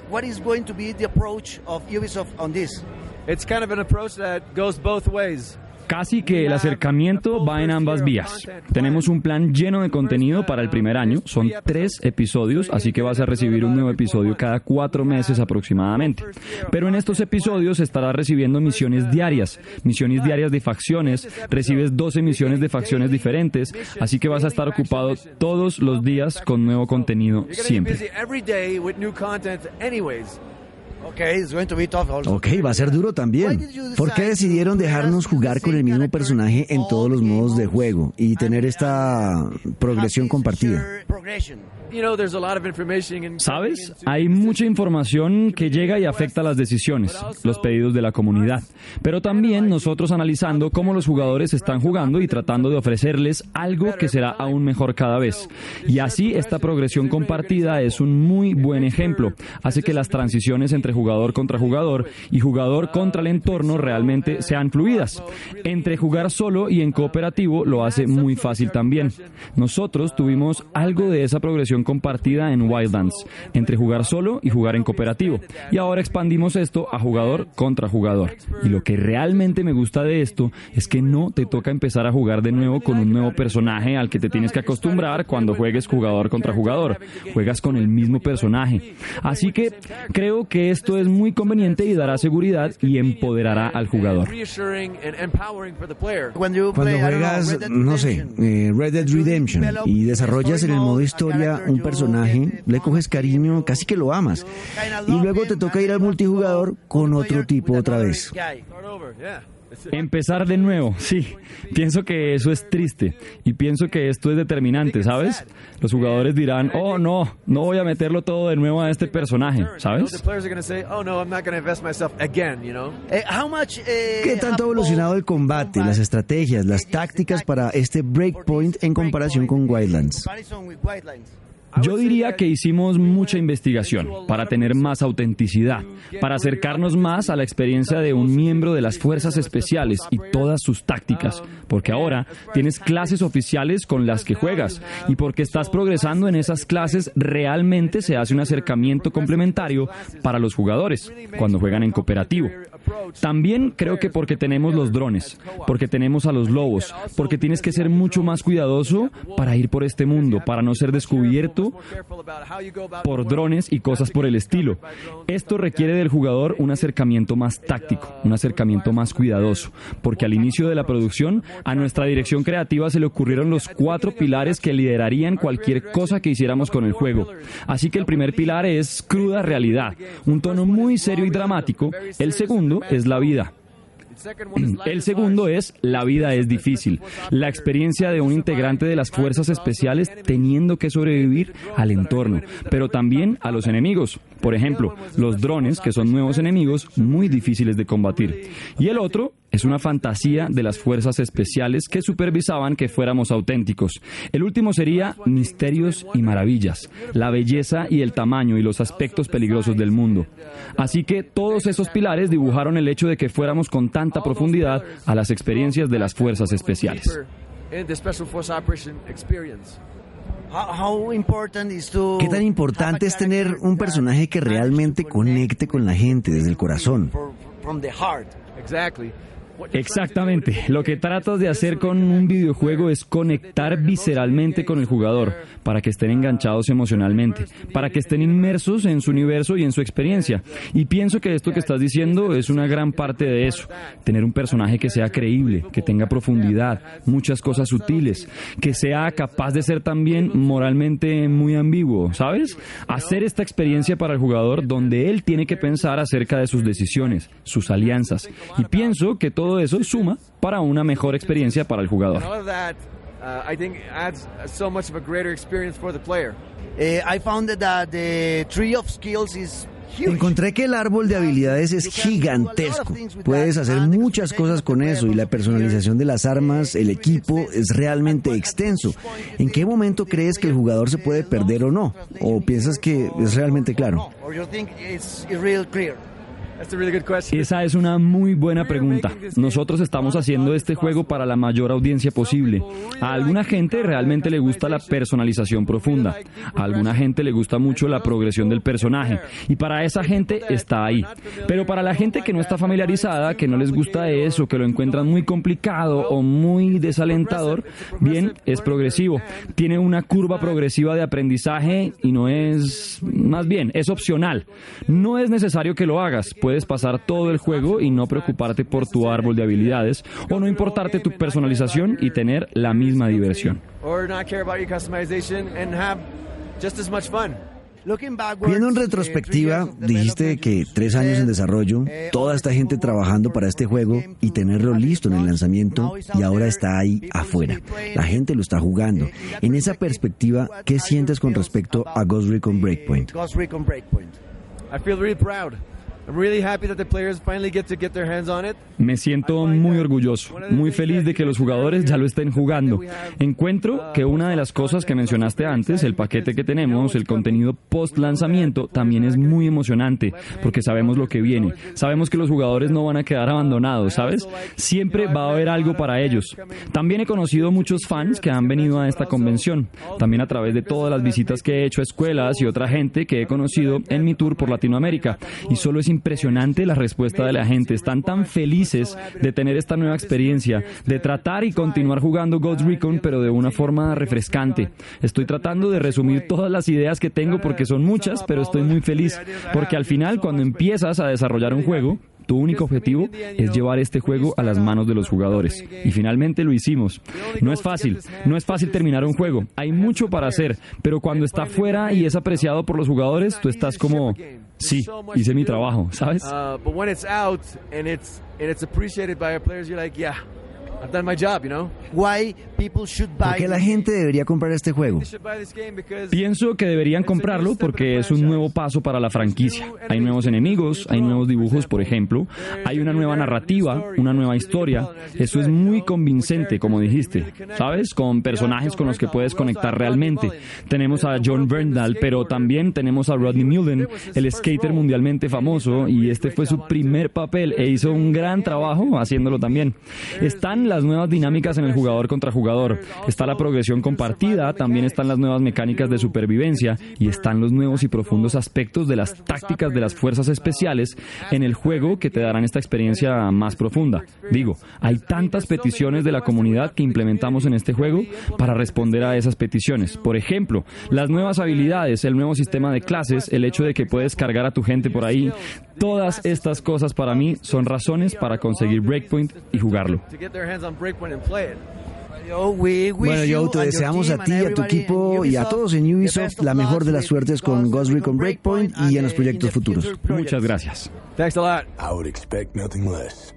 What is going to be the approach of Ubisoft on this? It's kind of an approach that goes both ways. Casi que el acercamiento va en ambas vías. Tenemos un plan lleno de contenido para el primer año. Son tres episodios, así que vas a recibir un nuevo episodio cada cuatro meses aproximadamente. Pero en estos episodios estarás recibiendo misiones diarias, misiones diarias de facciones. Recibes 12 misiones de facciones diferentes, así que vas a estar ocupado todos los días con nuevo contenido siempre. Ok, va a ser duro también. ¿Por qué decidieron dejarnos jugar con el mismo personaje en todos los modos de juego y tener esta progresión compartida? ¿Sabes? Hay mucha información que llega y afecta las decisiones, los pedidos de la comunidad. Pero también nosotros analizando cómo los jugadores están jugando y tratando de ofrecerles algo que será aún mejor cada vez. Y así esta progresión compartida es un muy buen ejemplo. Hace que las transiciones entre jugador contra jugador y jugador contra el entorno realmente sean fluidas. Entre jugar solo y en cooperativo lo hace muy fácil también. Nosotros tuvimos algo de esa progresión compartida en Wildlands, entre jugar solo y jugar en cooperativo. Y ahora expandimos esto a jugador contra jugador. Y lo que realmente me gusta de esto es que no te toca empezar a jugar de nuevo con un nuevo personaje al que te tienes que acostumbrar cuando juegues jugador contra jugador. Juegas con el mismo personaje. Así que creo que esto es muy conveniente y dará seguridad y empoderará al jugador. Cuando juegas, no sé, eh, Red Dead Redemption y desarrollas en el modo historia un personaje, le coges cariño, casi que lo amas. Y luego te toca ir al multijugador con otro tipo otra vez. Empezar de nuevo, sí. Pienso que eso es triste y pienso que esto es determinante, ¿sabes? Los jugadores dirán, oh no, no voy a meterlo todo de nuevo a este personaje, ¿sabes? ¿Qué tanto ha evolucionado el combate, las estrategias, las tácticas para este breakpoint en comparación con Wildlands? Yo diría que hicimos mucha investigación para tener más autenticidad, para acercarnos más a la experiencia de un miembro de las fuerzas especiales y todas sus tácticas, porque ahora tienes clases oficiales con las que juegas y porque estás progresando en esas clases realmente se hace un acercamiento complementario para los jugadores cuando juegan en cooperativo. También creo que porque tenemos los drones, porque tenemos a los lobos, porque tienes que ser mucho más cuidadoso para ir por este mundo, para no ser descubierto por drones y cosas por el estilo. Esto requiere del jugador un acercamiento más táctico, un acercamiento más cuidadoso, porque al inicio de la producción a nuestra dirección creativa se le ocurrieron los cuatro pilares que liderarían cualquier cosa que hiciéramos con el juego. Así que el primer pilar es cruda realidad, un tono muy serio y dramático. El segundo es la vida. El segundo es La vida es difícil, la experiencia de un integrante de las fuerzas especiales teniendo que sobrevivir al entorno, pero también a los enemigos. Por ejemplo, los drones, que son nuevos enemigos muy difíciles de combatir. Y el otro es una fantasía de las fuerzas especiales que supervisaban que fuéramos auténticos. El último sería misterios y maravillas, la belleza y el tamaño y los aspectos peligrosos del mundo. Así que todos esos pilares dibujaron el hecho de que fuéramos con tanta profundidad a las experiencias de las fuerzas especiales. ¿Qué tan importante es tener un personaje que realmente conecte con la gente desde el corazón? Exactamente. Lo que tratas de hacer con un videojuego es conectar visceralmente con el jugador para que estén enganchados emocionalmente, para que estén inmersos en su universo y en su experiencia. Y pienso que esto que estás diciendo es una gran parte de eso. Tener un personaje que sea creíble, que tenga profundidad, muchas cosas sutiles, que sea capaz de ser también moralmente muy ambiguo, ¿sabes? Hacer esta experiencia para el jugador donde él tiene que pensar acerca de sus decisiones, sus alianzas. Y pienso que todo todo eso suma para una mejor experiencia para el jugador. Encontré que el árbol de habilidades es gigantesco. Puedes hacer muchas cosas con eso y la personalización de las armas, el equipo es realmente extenso. ¿En qué momento crees que el jugador se puede perder o no? ¿O piensas que es realmente claro? Esa es una muy buena pregunta. Nosotros estamos haciendo este juego para la mayor audiencia posible. A alguna gente realmente le gusta la personalización profunda. A alguna gente le gusta mucho la progresión del personaje. Y para esa gente está ahí. Pero para la gente que no está familiarizada, que no les gusta eso, que lo encuentran muy complicado o muy desalentador, bien, es progresivo. Tiene una curva progresiva de aprendizaje y no es, más bien, es opcional. No es necesario que lo hagas puedes pasar todo el juego y no preocuparte por tu árbol de habilidades o no importarte tu personalización y tener la misma diversión. Viendo en retrospectiva, dijiste que tres años en desarrollo, toda esta gente trabajando para este juego y tenerlo listo en el lanzamiento y ahora está ahí afuera. La gente lo está jugando. En esa perspectiva, ¿qué sientes con respecto a Ghost Recon Breakpoint? Me siento muy orgulloso, muy feliz de que los jugadores ya lo estén jugando. Encuentro que una de las cosas que mencionaste antes, el paquete que tenemos, el contenido post lanzamiento, también es muy emocionante, porque sabemos lo que viene. Sabemos que los jugadores no van a quedar abandonados, ¿sabes? Siempre va a haber algo para ellos. También he conocido muchos fans que han venido a esta convención, también a través de todas las visitas que he hecho a escuelas y otra gente que he conocido en mi tour por Latinoamérica. Y solo es impresionante la respuesta de la gente. Están tan felices de tener esta nueva experiencia, de tratar y continuar jugando Ghost Recon, pero de una forma refrescante. Estoy tratando de resumir todas las ideas que tengo porque son muchas, pero estoy muy feliz. Porque al final, cuando empiezas a desarrollar un juego, tu único objetivo es llevar este juego a las manos de los jugadores. Y finalmente lo hicimos. No es fácil, no es fácil terminar un juego. Hay mucho para hacer, pero cuando está fuera y es apreciado por los jugadores, tú estás como, sí, hice mi trabajo, ¿sabes? Uh, but when it's out and it's and it's appreciated by our players, you're like, yeah, I've done my job, you know. Why ¿Por qué la gente debería comprar este juego? Pienso que deberían comprarlo porque es un nuevo paso para la franquicia. Hay nuevos enemigos, hay nuevos dibujos, por ejemplo, hay una nueva narrativa, una nueva historia. Eso es muy convincente, como dijiste, ¿sabes? Con personajes con los que puedes conectar realmente. Tenemos a John Bernal, pero también tenemos a Rodney Mullen, el skater mundialmente famoso, y este fue su primer papel e hizo un gran trabajo haciéndolo también. Están las nuevas dinámicas en el jugador contra jugador, está la progresión compartida, también están las nuevas mecánicas de supervivencia y están los nuevos y profundos aspectos de las tácticas de las fuerzas especiales en el juego que te darán esta experiencia más profunda. Digo, hay tantas peticiones de la comunidad que implementamos en este juego para responder a esas peticiones. Por ejemplo, las nuevas habilidades, el nuevo sistema de clases, el hecho de que puedes cargar a tu gente por ahí, todas estas cosas para mí son razones para conseguir Breakpoint y jugarlo. Bueno, yo te deseamos a ti, a tu equipo y a todos en Ubisoft la mejor de las suertes con Ghost Recon Breakpoint y en los proyectos futuros. Muchas gracias. Thanks a lot. I would expect nothing less.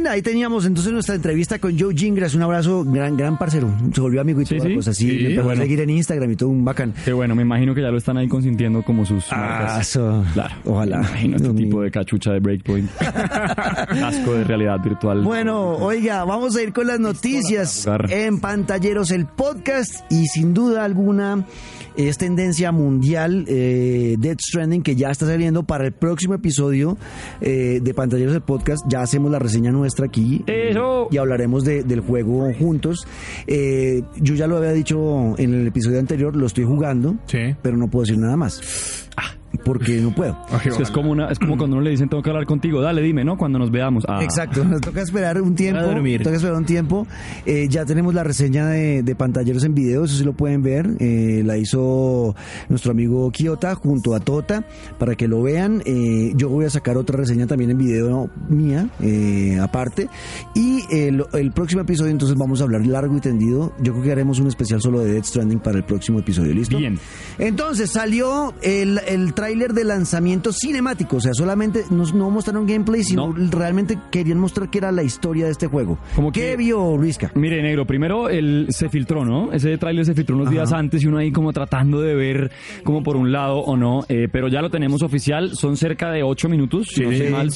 Bien, ahí teníamos entonces nuestra entrevista con Joe Gingras, un abrazo, gran gran parcero, se volvió amigo y Sí, toda sí. cosa así, Sí, empezó bueno. a seguir en Instagram y todo un bacán. Qué bueno, me imagino que ya lo están ahí consintiendo como sus Ah, eso. Claro. Ojalá. Me imagino este tipo de cachucha de Breakpoint. Asco de realidad virtual. Bueno, oiga, vamos a ir con las noticias en Pantalleros, el podcast, y sin duda alguna es tendencia mundial eh, Dead Stranding que ya está saliendo para el próximo episodio eh, de Pantalleros, el podcast. Ya hacemos la reseña nuestra aquí Eso. y hablaremos de- del juego juntos. Eh, yo ya lo había dicho en el episodio anterior, lo estoy jugando, Sí. pero no puedo decir nada más. Porque no puedo. Es, como una, es como cuando uno le dicen tengo que hablar contigo, dale, dime, ¿no? Cuando nos veamos. Ah. Exacto, nos toca esperar un tiempo. A dormir. Toca esperar un tiempo. Eh, ya tenemos la reseña de, de pantalleros en video, eso sí lo pueden ver. Eh, la hizo nuestro amigo Kiota junto a Tota para que lo vean. Eh, yo voy a sacar otra reseña también en video mía, eh, aparte. Y el, el próximo episodio, entonces vamos a hablar largo y tendido. Yo creo que haremos un especial solo de Dead Stranding para el próximo episodio, ¿listo? Bien. Entonces salió el, el tráiler de lanzamiento cinemático, o sea, solamente nos, no mostraron gameplay, sino No. realmente querían mostrar que era la historia de este juego. Como ¿Qué que- vio Luisca? Mire, negro, primero él se filtró, ¿no? Ese tráiler se filtró unos días antes y uno ahí como tratando de ver como por un lado o no, eh, pero ya lo tenemos oficial, son cerca de 8 minutos, si no Sí. sé mal,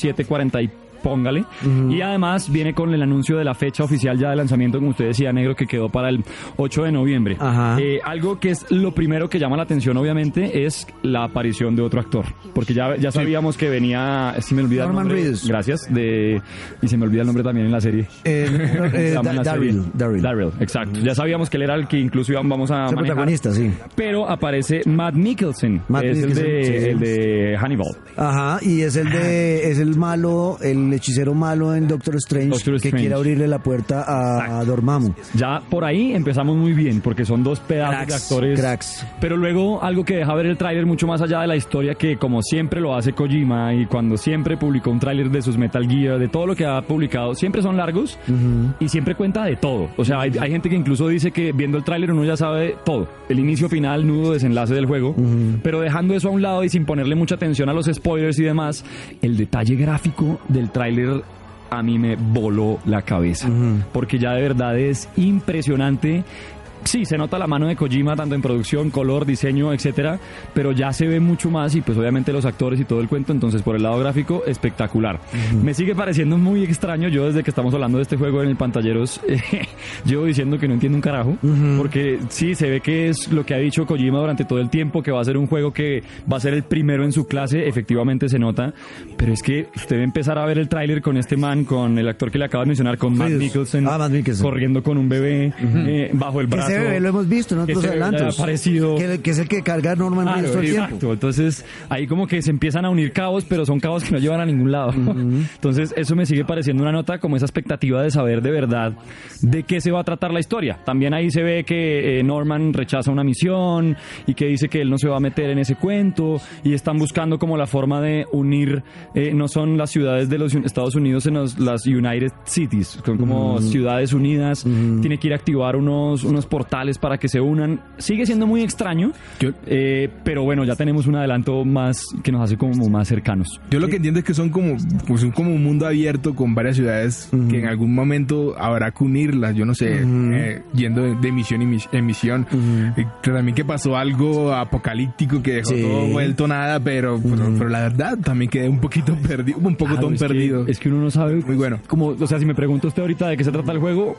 7.40 y póngale. Y además viene con el anuncio de la fecha oficial ya de lanzamiento, como usted decía, negro, que quedó para el 8 de noviembre. Ajá. Eh, algo que es lo primero que llama la atención, obviamente, es la aparición de otro actor. Porque ya, ya sabíamos que venía, si me olvida Norman el nombre, Reedus. gracias, de, y se me olvida el nombre también en la serie. Eh, la Daryl, serie. Daryl. Daryl, exacto. Ya sabíamos que él era el que incluso vamos a el manejar. protagonista, sí. Pero aparece Matt Mikkelsen, Matt que es el Mikkelsen, de, sí, sí. el de Hannibal. Ajá, y es el de, es el malo, el el hechicero malo en Doctor Strange Doctor que Strange. quiere abrirle la puerta a, a Dormammu. Ya por ahí empezamos muy bien, porque son dos pedazos de Cracks, actores. cracks. Pero luego algo que deja ver el tráiler mucho más allá de la historia, que como siempre lo hace Kojima y cuando siempre publicó un tráiler de sus Metal Gear, de todo lo que ha publicado, siempre son largos y siempre cuenta de todo. O sea, hay, hay gente que incluso dice que viendo el tráiler uno ya sabe todo. El inicio, final, nudo, desenlace del juego. Pero dejando eso a un lado y sin ponerle mucha atención a los spoilers y demás, el detalle gráfico del tráiler a mí me voló la cabeza. Porque ya de verdad es impresionante. Sí, se nota la mano de Kojima tanto en producción, color, diseño, etcétera, pero ya se ve mucho más y pues obviamente los actores y todo el cuento, entonces por el lado gráfico espectacular. Me sigue pareciendo muy extraño, yo desde que estamos hablando de este juego en el pantalleros eh, llevo diciendo que no entiendo un carajo, porque sí, se ve que es lo que ha dicho Kojima durante todo el tiempo, que va a ser un juego que va a ser el primero en su clase, efectivamente se nota, pero es que usted debe empezar a ver el tráiler con este man, con el actor que le acaba de mencionar, con Matt Mikkelsen, ah, Matt Mikkelsen. corriendo con un bebé eh, bajo el brazo. Ese bebé lo hemos visto en otros adelantos. aparecido. Que, que es el que carga Norman Reedus todo el tiempo. exacto. Entonces, ahí como que se empiezan a unir cabos, pero son cabos que no llevan a ningún lado. Entonces, eso me sigue pareciendo una nota como esa expectativa de saber de verdad de qué se va a tratar la historia. También ahí se ve que eh, Norman rechaza una misión y que dice que él no se va a meter en ese cuento y están buscando como la forma de unir, eh, no son las ciudades de los Estados Unidos, sino las United Cities, son como ciudades unidas. Tiene que ir a activar unos, unos portales para que se unan. Sigue siendo muy extraño, Yo- eh, pero bueno, ya tenemos un adelanto más que nos hace como más cercanos. Yo lo que entiendo es que son como, pues son como un mundo abierto con varias ciudades que en algún momento habrá que unirlas, yo no sé, eh, yendo de, de misión en mis- en misión. Y también que pasó algo apocalíptico que dejó Sí. todo vuelto nada, pero, pero, pero la verdad también quedé un poquito perdido, un poco Claro, ton es que- perdido. es que uno no sabe. Muy bueno. Como, o sea, si me pregunta usted ahorita de qué se trata el juego,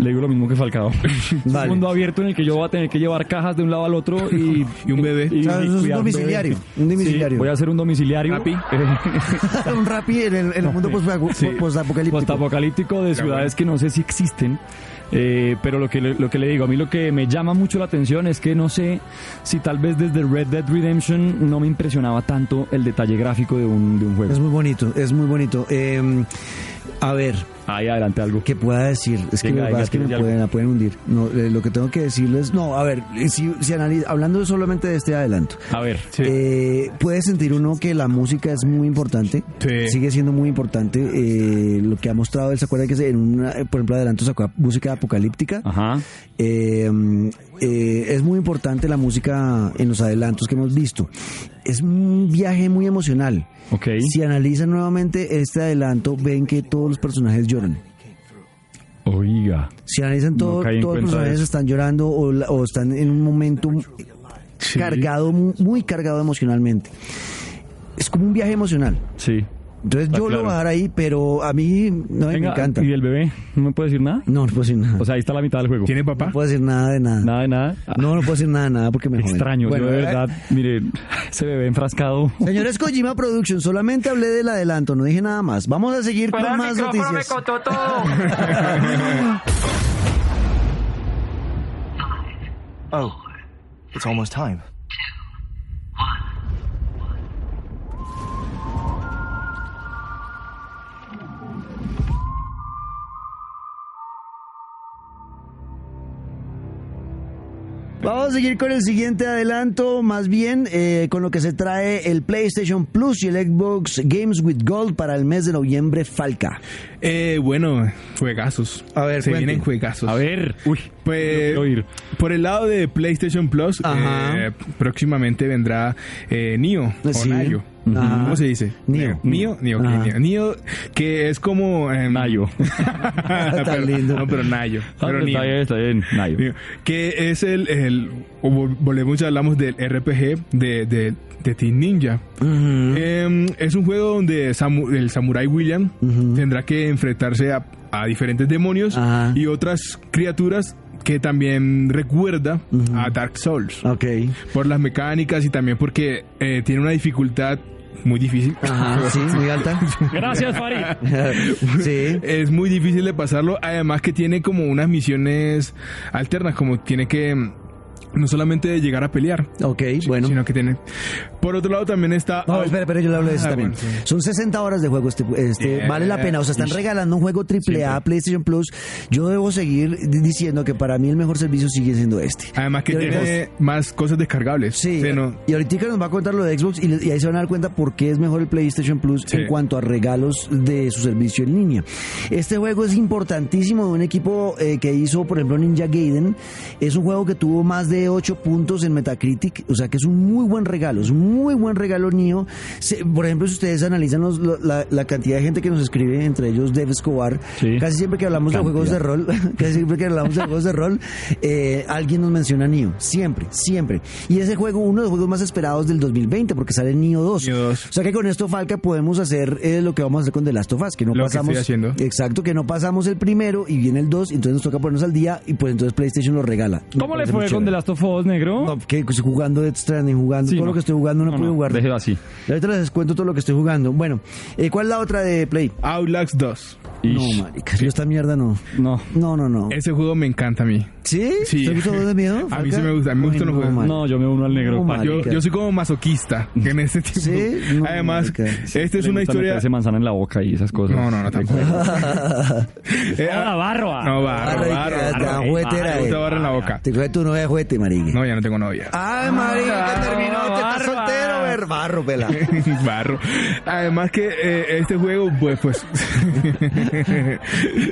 le digo lo mismo que Falcado. Es Vale. un mundo abierto en el que yo voy a tener que llevar cajas de un lado al otro y, Y un bebé. O sea, eso es un domiciliario, un domiciliario. Sí, voy a hacer un domiciliario. Rappi. Eh, un rapi en el, en el mundo Sí. postapocalíptico. postapocalíptico de ciudades que no sé si existen. Eh, pero lo que, le, lo que le digo, a mí lo que me llama mucho la atención es que no sé si tal vez desde Red Dead Redemption no me impresionaba tanto el detalle gráfico de un, de un juego. Es muy bonito, es muy bonito. Eh, a ver, Ahí adelante algo. ¿qué pueda decir? Es que Venga, la verdad venga, es que me pueden, la pueden hundir. No, eh, lo que tengo que decirles, no, a ver, eh, si, si analiz- hablando solamente de este adelanto, A ver. Sí. eh, puede sentir uno que la música es muy importante, Sí. sigue siendo muy importante. eh, lo que ha mostrado él, ¿se acuerda que en una, por ejemplo, adelanto sacó música apocalíptica? Ajá. Eh, eh, es muy importante la música en los adelantos que hemos visto. Es un viaje muy emocional. Ok. Si analizan nuevamente este adelanto, ven que todos los personajes lloran. Oiga. Si analizan todo, No todos los personajes están llorando o están en un momento cargado, muy cargado emocionalmente. Es como un viaje emocional. Sí. Entonces Está yo lo voy a dar ahí, pero a mí no me encanta. ¿y del bebé? ¿No me puede decir nada? No, no puedo decir nada. O sea, ahí está la mitad del juego. ¿Tiene papá? no puedo decir nada de nada. Nada de nada. Ah, No, no puedo decir nada de nada porque me. Extraño. Bueno, Yo de eh, verdad, mire, ese bebé enfrascado. Señores Kojima Production, solamente hablé del adelanto, no dije nada más. Vamos a seguir con más noticias. Oh, it's almost time. Vamos a seguir con el siguiente adelanto, más bien eh, con lo que se trae el PlayStation Plus y el Xbox Games with Gold para el mes de noviembre Falca. Eh, bueno, juegazos. A ver, se cuente. vienen juegazos. A ver. Uy. Pues oír. por el lado de PlayStation Plus, eh, próximamente vendrá eh, Nio o Sí. Nayo. Ajá. ¿Cómo se dice? Nio. Nio, Nio. Nio. Nio, que es como... eh, Nayo. pero- lindo. No, pero Nayo. Ah, Pero está Nio. bien, está bien. Nayo. Que es el... volvemos y hablamos del RPG de, de, de Team Ninja. Eh, es un juego donde samu- el Samurai William tendrá que enfrentarse a, a diferentes demonios y otras criaturas que también recuerda a Dark Souls Ok. por las mecánicas y también porque eh, tiene una dificultad muy difícil. Ajá, sí, muy alta. Gracias, Farid. sí. Es muy difícil de pasarlo, además que tiene como unas misiones alternas, como tiene que no solamente de llegar a pelear, Ok, bueno. sino que tiene... Por otro lado también está... No, espera, espera, yo le hablo de eso Ah, también. bueno, sí. Son 60 horas de juego. Este, este Yeah. vale la pena. O sea, están regalando un juego triple A PlayStation Plus. Yo debo seguir di- diciendo que para mí el mejor servicio sigue siendo este. Además que ahorita- tiene más cosas descargables. Sí, Sí, no- y ahorita nos va a contar lo de Xbox y, ahí se van a dar cuenta por qué es mejor el PlayStation Plus Sí. en cuanto a regalos de su servicio en línea. Este juego es importantísimo de un equipo eh, que hizo, por ejemplo, Ninja Gaiden. Es un juego que tuvo más de 8 puntos en Metacritic, o sea que es un muy buen regalo, es un muy buen regalo Nio. Se- por ejemplo, si ustedes analizan los- lo- la, la cantidad de gente que nos escribe, entre ellos Dev Escobar, Sí. casi siempre que hablamos de juegos de rol, casi siempre que hablamos de juegos de rol, eh, alguien nos menciona Nio. Siempre, siempre. Y ese juego, uno de los juegos más esperados del 2020, porque sale Nio 2. Nioh 2. O sea que con esto, Falca, podemos hacer eh, lo que vamos a hacer con The Last of Us, que no Lo que pasamos. estoy haciendo. Exacto, que no pasamos el primero y viene el 2, entonces nos toca ponernos al día y pues entonces PlayStation lo regala. ¿Cómo le fue con The. Last of Us, negro? No, que estoy jugando Death Stranding, jugando Sí, todo no. lo que estoy jugando, no, No, puedo no, jugar. déjelo así. Y ahorita les cuento todo lo que estoy jugando. Bueno, eh, ¿cuál es la otra de Play? Outlast 2. Ish. No, marica, yo esta mierda no. No. No, no, no. Ese juego me encanta a mí. ¿Sí? Sí. ¿Te gusta de miedo? A mí sí me gusta, a mí me gustan los no, juegos. No, yo me uno al negro. Yo, soy como masoquista en este tipo. Sí, no, Además, marica. esta es Le una historia. meterse manzana en la boca y esas cosas. No, no, no, tampoco. Eh, Ah, barro. No, barro, Barro, te barro en la boca. Te coge tu novia de juguete, marica. No, ya no tengo novia. Ay, marica, que terminó, que está barba. soltero, ver. Barro, pela. Barro. Además que eh, este juego, pues, pues,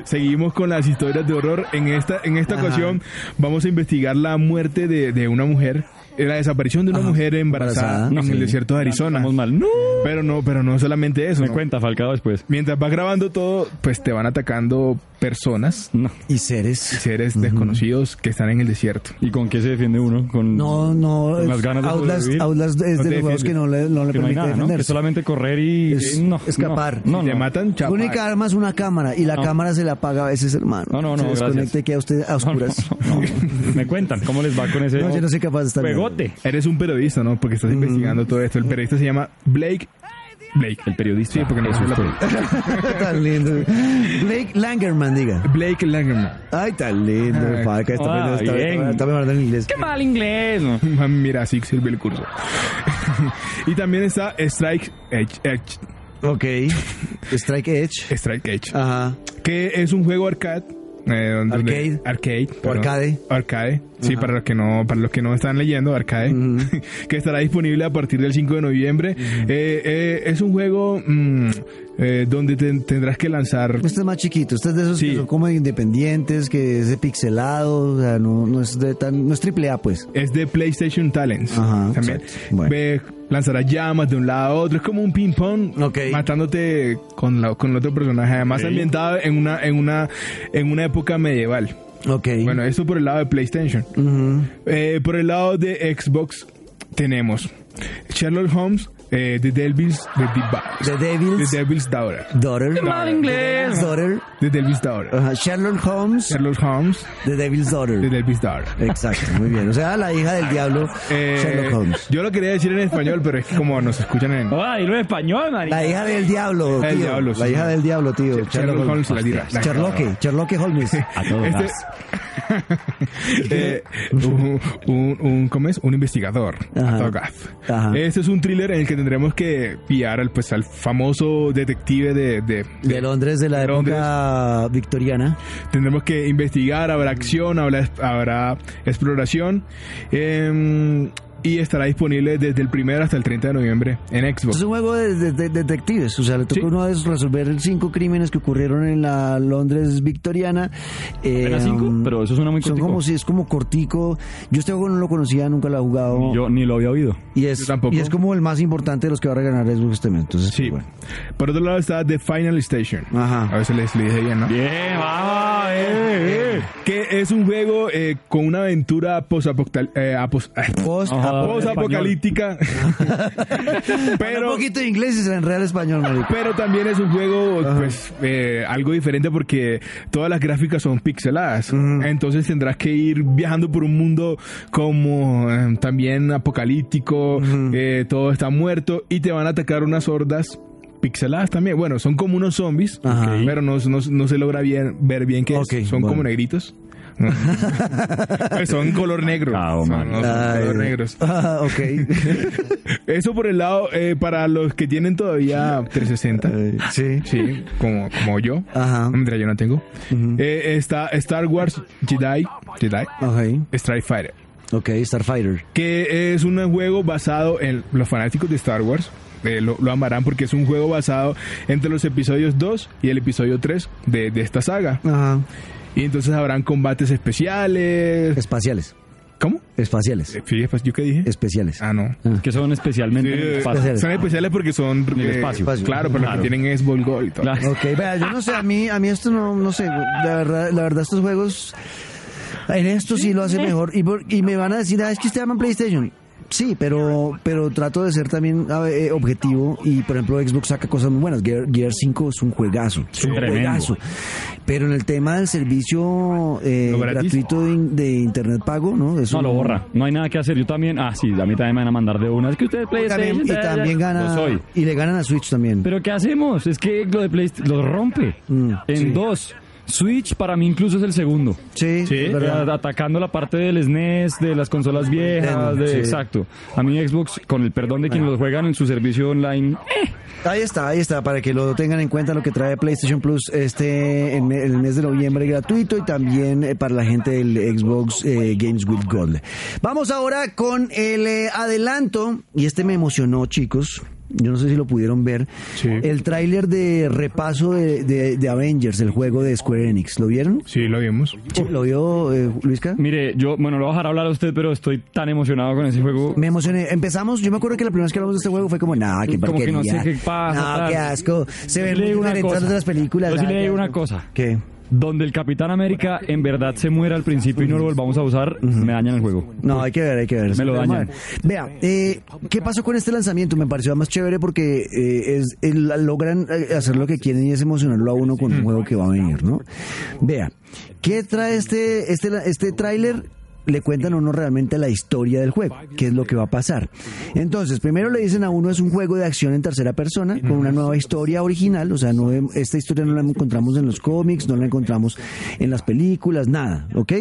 seguimos con las historias de horror. En esta, en esta Ajá. ocasión vamos a investigar la muerte de, de una mujer, la desaparición de una Ajá. mujer embarazada, Embarazada. en Sí. el desierto de Arizona. Estamos mal. No. Pero no, pero no solamente eso. Me ¿no? cuenta, Falcao, después. Mientras vas grabando todo, pues te van atacando personas, No. Y seres. seres desconocidos que están en el desierto. ¿Y con qué se defiende uno? Con... No, no. Con las ganas de Outlast, sobrevivir. Outlast es No de los juegos que no le, no le que permite. Que defenderse. solamente correr y... Es- no, escapar. No, Si no. te matan, La chapa. única arma es una cámara y la No. cámara se la apaga a veces, hermano. No, no, no, Se desconecta gracias. y queda usted a oscuras. no, no, no. Me cuentan cómo les va con ese No, yo no soy capaz de estar Eres un periodista, ¿no? Porque estás investigando todo esto. El periodista se llama Blake. Blake. El periodista. Sí, porque no la estoy. tan lindo. Blake Langerman, diga. Blake Langerman. Ay, tan lindo. Ay. Falca, está, Ah, está, bien. está en inglés. Qué mal inglés. ¿no? Mira, así sirve el curso. y también está Strike Edge, Edge. Ok. Strike Edge. Strike Edge. Ajá. Que es un juego arcade. Eh, donde- Arcade. Arcade. O arcade. Arcade. Sí, para los que no, para los que no están leyendo, arcade. que estará disponible a partir del 5 de noviembre. Eh, eh, es un juego mm, eh, donde te- tendrás que lanzar. Este es más chiquito, este es de esos Sí. que son como independientes, que es de pixelado, o sea, no, no es de tan, no es triple A pues. Es de PlayStation Talents. Ajá, también. Bueno. Ve, lanzará llamas de un lado a otro. Es como un ping-pong. Ok. Matándote con, la, con el otro personaje. Además, ambientado en una, en, una, en una época medieval. Ok. Bueno, esto por el lado de PlayStation. Eh, por el lado de Xbox tenemos Sherlock Holmes, eh, The Devil's, The, Diva- The Devil's The Devil's Daughter. Daughter. Qué mal inglés. Daughter. The Devil's Daughter. Ajá, Sherlock Holmes, Sherlock Holmes, The Devil's The Daughter. Devil's Daughter. Exacto, muy bien. O sea, la hija del diablo, Eh, Sherlock Holmes. Yo lo quería decir en español, pero es que como nos escuchan en... Ah, dilo en español, marica. La hija del diablo, El tío. diablo, sí. la hija del diablo, tío. Sherlock, Sherlock Holmes, la tira. La- Sherlock, Sherlock Holmes. A todo Este. eh, un, un, un- ¿cómo es? Un investigador. Ajá. Este es un thriller en el que tendremos que pillar al, pues, al famoso detective de, de- de- De Londres de la Londres. época victoriana. Tendremos que investigar, habrá acción, habrá, habrá exploración. em, y estará disponible desde el primero hasta el 30 de noviembre en Es Xbox. un juego de, de- de detectives, o sea, le toca Sí. uno a resolver cinco crímenes que ocurrieron en la Londres victoriana. Eh, ¿Apenas cinco? um, Pero eso suena muy Son cortico. como si es como cortico. Yo este juego no lo conocía, nunca lo he jugado. Yo ni lo había oído. y es Yo tampoco. y es como el más importante de los que va a ganar Xbox este mes. Entonces, Sí. bueno. Por otro lado está The Final Station. Ajá. A ver si les le dije bien, ¿no? Bien, vamos. eh, eh. Que es un juego eh, con una aventura post-apocalíptica. Eh, apos- Post, Ajá. post-apocalíptica. Pero, un poquito de inglés y se enreda el español, marico. pero también es un juego, pues, eh, algo diferente porque todas las gráficas son pixeladas. Entonces tendrás que ir viajando por un mundo como eh, también apocalíptico. eh, todo está muerto y te van a atacar unas hordas. Pixeladas también, bueno, son como unos zombies, Ajá. pero no, no, no se logra bien, ver bien qué es. Ok, son bueno. como negritos. Son color negro. Son- man. no, son Ay. color negros. Ah, ok. Eso por el lado, eh, para los que tienen todavía 360. Eh, sí. Sí, como, como yo. Ajá. No, mentira, yo no tengo. Eh, está Star Wars Jedi, Jedi Ok. Strike Fighter. Ok, Starfighter. Que es un juego basado en los fanáticos de Star Wars. eh, lo, lo amarán porque es un juego basado entre los episodios 2 y el episodio 3 de, de esta saga. Ajá. Y entonces habrán combates especiales. Espaciales. ¿Cómo? Espaciales. Eh, ¿Yo qué dije? Especiales. Ah, no. Que son especialmente Sí, especiales. son especiales porque son En el eh, espacio. Claro, pero Claro. lo que tienen es Ball Gold y todo. Claro. Ok, vea, yo no sé, a mí, a mí esto no, no sé, la verdad, la verdad estos juegos, en esto sí lo hace mejor, y, por- y me van a decir, ah, es que usted ama PlayStation. Sí, pero, pero trato de ser también eh, objetivo y por ejemplo Xbox saca cosas muy buenas. Gear, Gear 5 es un juegazo, es un Tremendo. juegazo. Pero en el tema del servicio eh, gratuito de, de internet pago, ¿no? Eso No, lo borra. No hay nada que hacer. Yo también. Ah, sí, a mí también me van a mandar de una. Es que ustedes PlayStation. También- y también gana y le ganan a Switch también. Pero ¿qué hacemos? Es que lo de PlayStation lo rompe. Mm, en sí. dos. Switch para mí incluso es el segundo. sí, Sí. Eh, Atacando la parte del SNES, de las consolas viejas, de, Sí. exacto. A mí Xbox, con el perdón de quienes lo juegan en su servicio online, Ahí está, ahí está, para que lo tengan en cuenta lo que trae PlayStation Plus este en el mes de noviembre gratuito y también eh, para la gente del Xbox eh, Games with Gold. Vamos ahora con el eh, adelanto y este me emocionó, chicos. Yo no sé si lo pudieron ver. Sí. El tráiler de repaso de, de- de Avengers, el juego de Square Enix. ¿Lo vieron? Sí, lo vimos. Sí, ¿Lo vio eh, Luisca? mire, yo, bueno, lo voy a dejar hablar a usted, pero estoy tan emocionado con ese juego. Me emocioné. Empezamos, yo me acuerdo que la primera vez que hablamos de este juego fue como, nah, qué Como que no sé qué pasa, No, qué asco. Se le muy una de las películas. Yo sí le digo una cosa. ¿Qué? Donde el Capitán América en verdad se muera al principio y no lo volvamos a usar, me dañan el juego. No, hay que ver, hay que ver. Me lo dañan. Vea, eh, ¿qué pasó con este lanzamiento? Me pareció más chévere porque eh, es, el- logran eh, hacer lo que quieren y es emocionarlo a uno con un juego que va a venir, ¿no? Vea, ¿qué trae este, este, este tráiler? Le cuentan a uno realmente la historia del juego, qué es lo que va a pasar. Entonces, primero le dicen a uno es un juego de acción en tercera persona con una nueva historia original, o sea, no esta historia no la encontramos en los cómics, no la encontramos en las películas, nada, ¿ok?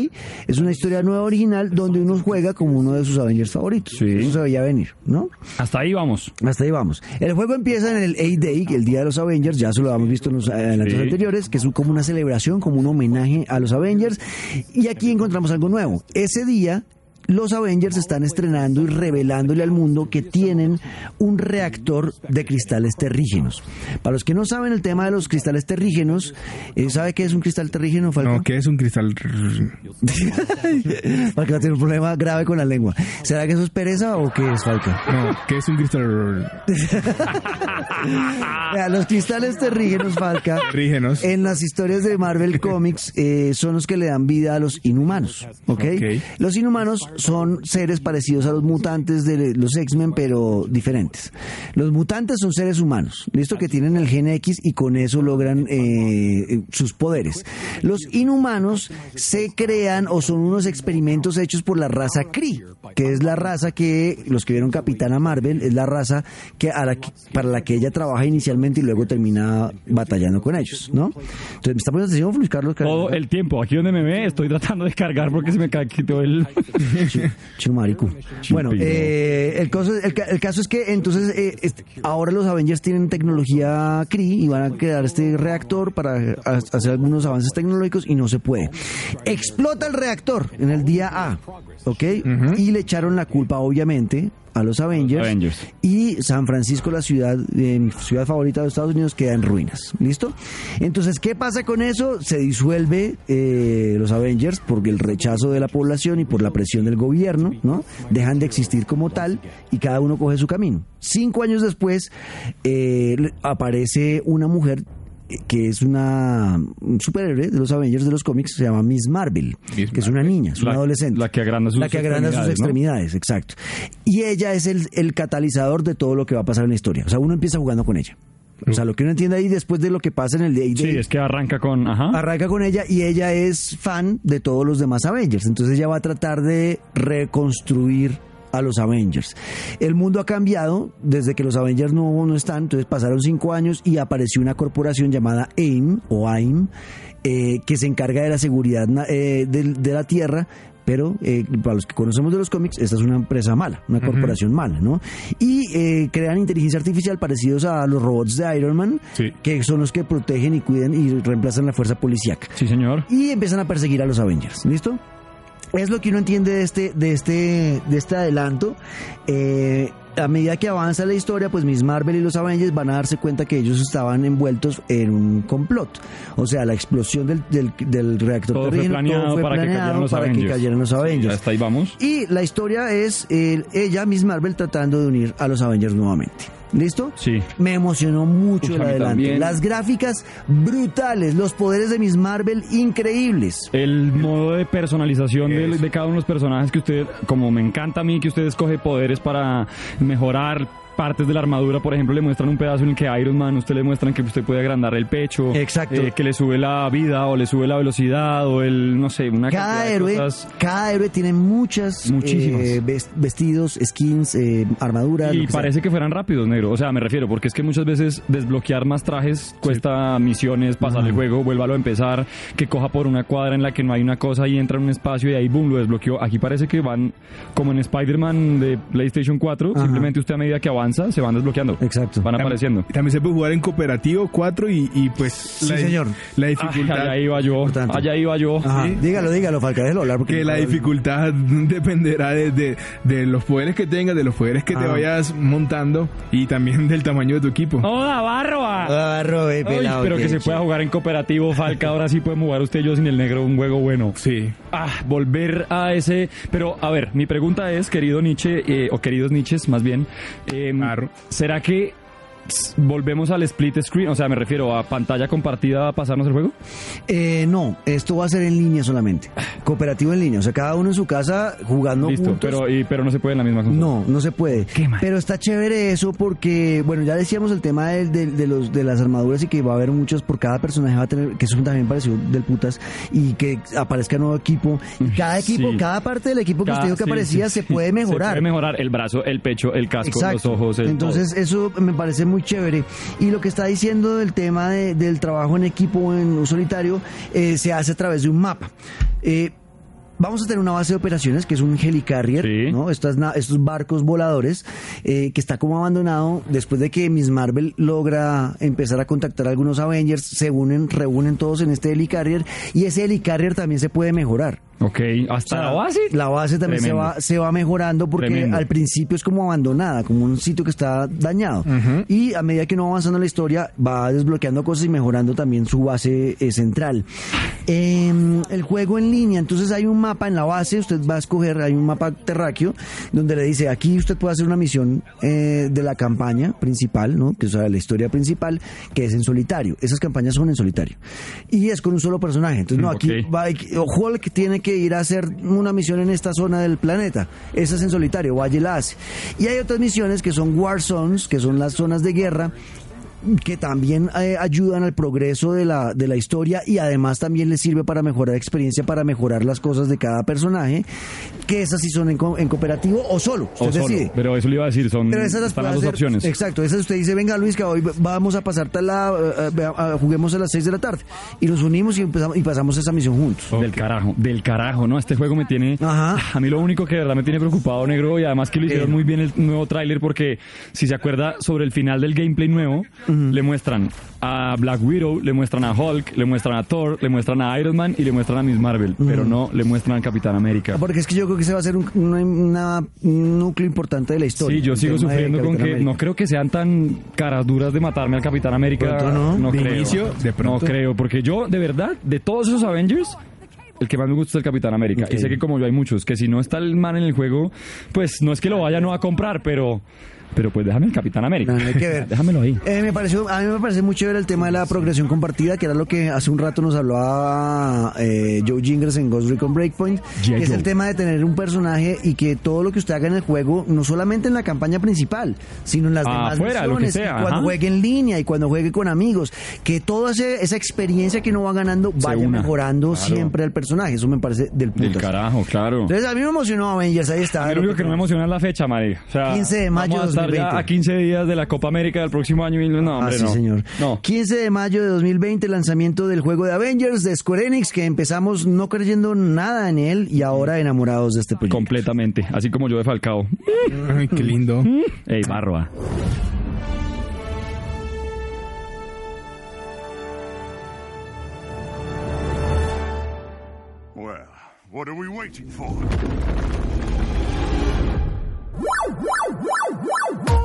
Es una historia nueva original donde uno juega como uno de sus Avengers favoritos. Sí. Eso se veía venir, ¿no? Hasta ahí vamos. Hasta ahí vamos. El juego empieza en el A-Day, el Día de los Avengers, ya se lo habíamos visto en los adelantos Sí. anteriores, que es como una celebración, como un homenaje a los Avengers. Y aquí encontramos algo nuevo. Ese día, los Avengers están estrenando y revelándole al mundo que tienen un reactor de cristales terrígenos. Para los que no saben el tema de los cristales terrígenos, eh, ¿sabe qué es un cristal terrígeno, Falco? No, que es un cristal. Porque va a tener un problema grave con la lengua. ¿Será que eso es pereza o qué es, Falco? No, que es un cristal. Los cristales terrígenos, Falca, Terrígenos. en las historias de Marvel Comics eh, son los que le dan vida a los inhumanos, ¿ok? Ok. Los inhumanos son seres parecidos a los mutantes de los X-Men, pero diferentes. Los mutantes son seres humanos, listo, que tienen el gen X y con eso logran eh, sus poderes. Los inhumanos se crean o son unos experimentos hechos por la raza Kree, que es la raza que los que vieron Capitana Marvel es la raza que, a la que- para la que ella trabaja inicialmente y luego termina batallando con ellos, ¿no? Entonces, ¿me está poniendo atención, Luis Carlos? Todo el tiempo. Aquí donde me ve, estoy tratando de cargar porque se me quitó el. Chumarico. Bueno, eh, el, caso, el, el caso es que entonces eh, este, ahora los Avengers tienen tecnología Kree y van a crear este reactor para ha- hacer algunos avances tecnológicos y no se puede. Explota el reactor en el día A, ¿ok? Y le echaron la culpa, obviamente, a los Avengers, Avengers. y San Francisco, la ciudad, eh, mi ciudad favorita de Estados Unidos, queda en ruinas. ¿Listo? Entonces, ¿qué pasa con eso? Se disuelve eh, los Avengers por el rechazo de la población y por la presión del gobierno, ¿no? Dejan de existir como tal y cada uno coge su camino. Cinco años después eh, aparece una mujer que es una un superhéroe de los Avengers de los cómics, se llama Miss Marvel, Miss que es una niña, es una adolescente. la que agranda sus La que agranda sus extremidades, ¿no? extremidades, exacto. Y ella es el, el catalizador de todo lo que va a pasar en la historia. O sea, uno empieza jugando con ella. O sea, lo que uno entiende ahí después de lo que pasa en el Day Sí, es que arranca con. Ajá. arranca con ella y ella es fan de todos los demás Avengers. Entonces ella va a tratar de reconstruir a los Avengers. El mundo ha cambiado desde que los Avengers no, no están, entonces pasaron cinco años y apareció una corporación llamada AIM o AIM eh, que se encarga de la seguridad eh, del- de, la Tierra. Pero eh, para los que conocemos de los cómics, esta es una empresa mala, una corporación mala, ¿no? Y eh, crean inteligencia artificial parecidos a los robots de Iron Man, Sí. que son los que protegen y cuidan y reemplazan la fuerza policíaca Sí, señor. y empiezan a perseguir a los Avengers. ¿Listo? Es lo que uno entiende de este, de este, de este adelanto. Eh, a medida que avanza la historia, pues Miss Marvel y los Avengers van a darse cuenta que ellos estaban envueltos en un complot. O sea, la explosión del, del, del reactor Todo fue planeado para que cayeran los para que Avengers. cayeran los Sí, Avengers. hasta ahí vamos. Y la historia es eh, ella, Miss Marvel, tratando de unir a los Avengers nuevamente. ¿Listo? Sí. Me emocionó mucho Uf, el a mí adelanto. también. Las gráficas brutales, los poderes de Miss Marvel increíbles. El modo de personalización de, de cada uno de los personajes que usted, como me encanta a mí, que usted escoge poderes para mejorar partes de la armadura, por ejemplo, le muestran un pedazo en el que Iron Man, usted le muestran que usted puede agrandar el pecho, Exacto. eh, que le sube la vida o le sube la velocidad o el, no sé, una Cada cantidad de héroe, cosas. cada héroe tiene muchas Muchísimas. eh, ves- vestidos, skins, eh, armaduras. Y que sea. parece que fueran rápidos, negro. O sea, me refiero, porque es que muchas veces desbloquear más trajes cuesta misiones, pasar el juego, vuélvalo a empezar, que coja por una cuadra en la que no hay una cosa y entra en un espacio y ahí, boom, lo desbloqueó. Aquí parece que van como en Spider-Man de PlayStation 4, Ajá. simplemente usted a medida que avanza se van desbloqueando. Exacto. Van apareciendo. También se puede jugar en cooperativo 4 y, y pues Sí, la, señor. la Ay, dificultad allá iba yo, Importante. allá iba yo. Ajá. Sí. Dígalo, dígalo, Falca, déjalo hablar. Porque que la dificultad dependerá de, de- de los poderes que tengas, de los poderes que te Ah. vayas montando y también del tamaño de tu equipo. ¡Hola, barba! Ah, Robe, Ay, pelado, pero que se pueda jugar en cooperativo, Falca. Ahora sí podemos jugar usted y yo sin el negro un juego bueno. Sí. Ah, volver a ese. Pero, a ver, mi pregunta es, querido Nietzsche, eh, o queridos Nietzsches, más bien, eh, Claro. ¿será que volvemos al split screen? O sea, me refiero a pantalla compartida a pasarnos el juego. Eh, no, esto va a ser en línea solamente. Cooperativo en línea. O sea, cada uno en su casa jugando Listo, juntos. pero, y, pero no se puede en la misma consola. No, no se puede. Qué mal. Pero está chévere eso porque, bueno, ya decíamos el tema de, de- de los, de las armaduras y que va a haber muchos por cada personaje va a tener, que eso también pareció del putas, y que aparezca nuevo equipo. Y cada equipo, Sí. cada parte del equipo que Cada- usted dijo que sí, aparecía sí, se puede mejorar. Se puede mejorar el brazo, el pecho, el casco, Exacto. los ojos, el Entonces eso me parece muy chévere. Y lo que está diciendo del tema de- del trabajo en equipo o en un solitario eh, se hace a través de un mapa. Eh, Vamos a tener una base de operaciones que es un helicarrier, Sí. na- estos barcos voladores eh, que está como abandonado después de que Miss Marvel logra empezar a contactar a algunos Avengers, se unen, reúnen todos en este helicarrier y ese helicarrier también se puede mejorar. Ok, hasta O sea, la base. La base también se va, se va mejorando porque Tremendo. al principio es como abandonada, como un sitio que está dañado. Y a medida que uno va avanzando en la historia, va desbloqueando cosas y mejorando también su base eh, central. Em, el juego en línea, entonces hay un mapa en la base, usted va a escoger, hay un mapa terráqueo, donde le dice, aquí usted puede hacer una misión eh, de la campaña principal, ¿no? Que es la historia principal, que es en solitario. Esas campañas son en solitario. Y es con un solo personaje. Entonces, no, aquí va, Hulk tiene que ir a hacer una misión en esta zona del planeta. Esa es en solitario, y la hace. Y hay otras misiones que son War Zones, que son las zonas de guerra que también eh, ayudan al progreso de la, de la historia y además también les sirve para mejorar experiencia, para mejorar las cosas de cada personaje, que esas sí son en, co- en cooperativo o solo, usted O solo. decide. Pero eso le iba a decir, son Pero esas las las dos hacer- opciones. Exacto, esas usted dice, venga Luis, que hoy vamos a pasar tal la, eh, a- juguemos a las 6 de la tarde. Y nos unimos y, empezamos, y pasamos esa misión juntos. Del carajo, del carajo, ¿no? Este juego me tiene... Ajá. A mí lo único que de verdad me tiene preocupado, negro, y además que lo hicieron Eh. muy bien el nuevo tráiler, porque si se acuerda sobre el final del gameplay nuevo, le muestran a Black Widow, le muestran a Hulk, le muestran a Thor, le muestran a Iron Man y le muestran a Miss Marvel, pero no le muestran a Capitán América. Porque es que yo creo que ese va a ser un, una- una- un núcleo importante de la historia. Sí, yo sigo sufriendo con que no creo que sean tan caras duras de matarme al Capitán América. Pronto no. De creo. inicio, de pronto. No creo, porque yo, de verdad, de todos esos Avengers, el que más me gusta es el Capitán América. Ok. Y sé que como yo hay muchos, que si no está el man en el juego, pues no es que lo vaya no a comprar, pero pero pues déjame el Capitán América. No, no hay que ver. Déjamelo ahí. Eh, me pareció, a mí me parece muy chévere el tema de la progresión compartida, que era lo que hace un rato nos hablaba eh, Joe Gingras en Ghost Recon Breakpoint, Yeah, que es el tema de tener un personaje y que todo lo que usted haga en el juego, no solamente en la campaña principal, sino en las Ah, demás afuera, lo que sea, cuando ajá. juegue en línea y cuando juegue con amigos, que toda esa experiencia que uno va ganando vaya mejorando Claro. siempre al personaje. Eso me parece del Del putas. carajo, claro. Entonces a mí me emocionó Avengers, ahí está. Lo único que no me emociona es la fecha, María. O sea, 15 de mayo estar 2020. ya a 15 días de la Copa América del próximo año y no, Ah, hombre, sí, no. señor. No. 15 de mayo de 2020, lanzamiento del juego de Avengers de Square Enix, que empezamos no creyendo nada en él y ahora enamorados de este proyecto. Completamente, así como yo de Falcao. Ay, qué lindo. Ey, barba. Well, what are we waiting for? Woo!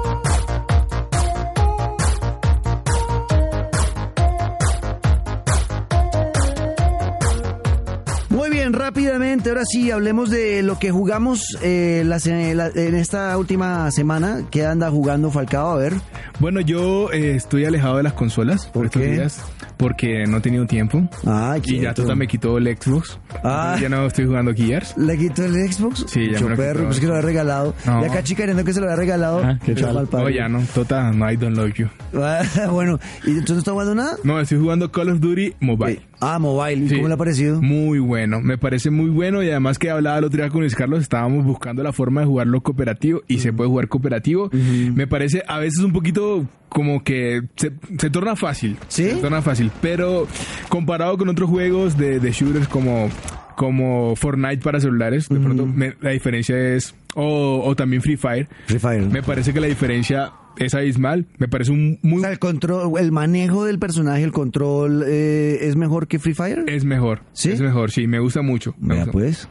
Bien, rápidamente, ahora sí, hablemos de lo que jugamos eh, la se- la- en esta última semana. ¿Qué anda jugando Falcao? A ver. Bueno, yo eh, estoy alejado de las consolas por, ¿Por estos qué? días porque no he tenido tiempo. Ay, y ya. Tota me quitó el Xbox. Ah. Ya no estoy jugando Gears. ¿Le quitó el Xbox? Sí, ya Mucho me lo perro, quitó. pues que lo había regalado. No. Y acá chicaneando que se lo había regalado. Ah, ¿qué tal? No, ya no. Tota, no, I don't love you. bueno, ¿y entonces no está jugando nada? No, estoy jugando Call of Duty Mobile. Eh, Ah, mobile. ¿Y Sí. cómo le ha parecido? Muy bueno, me parece muy bueno y además que hablaba el otro día con Luis Carlos, estábamos buscando la forma de jugarlo cooperativo y se puede jugar cooperativo. Me parece a veces un poquito como que se, se torna fácil. ¿Sí? Se torna fácil, pero comparado con otros juegos de, de shooters como como Fortnite para celulares, de pronto me- la diferencia es o, o también Free Fire. Free Fire. Me parece que la diferencia es abismal. Me parece un O muy sea, el control, el manejo del personaje, el control eh, es mejor que Free Fire. es mejor. ¿Sí? Es mejor, sí, me gusta mucho. me Vea gusta pues.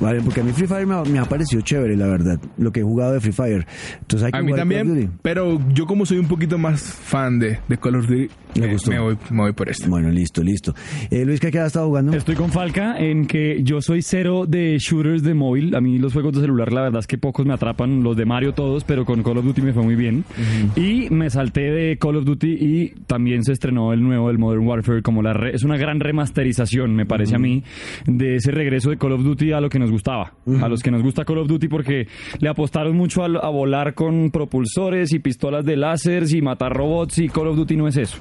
Vale, porque a mí Free Fire me ha, me ha parecido chévere, la verdad, lo que he jugado de Free Fire. Entonces hay que A mí también, pero yo como soy un poquito más fan de, de Call of Duty, Me eh, gustó. me voy, me voy por este. Bueno, listo, listo. Eh, Luis, ¿qué ha estado jugando? Estoy con Falca en que yo soy cero de shooters de móvil. A mí los juegos de celular, la verdad es que pocos me atrapan, los de Mario todos, pero con Call of Duty me fue muy bien. Y me salté de Call of Duty y también se estrenó el nuevo, el Modern Warfare, como la re- es una gran remasterización, me parece a mí, de ese regreso de Call of Duty a lo que nos gustaba. A los que nos gusta Call of Duty porque le apostaron mucho a, a volar con propulsores y pistolas de láseres y matar robots y Call of Duty no es eso.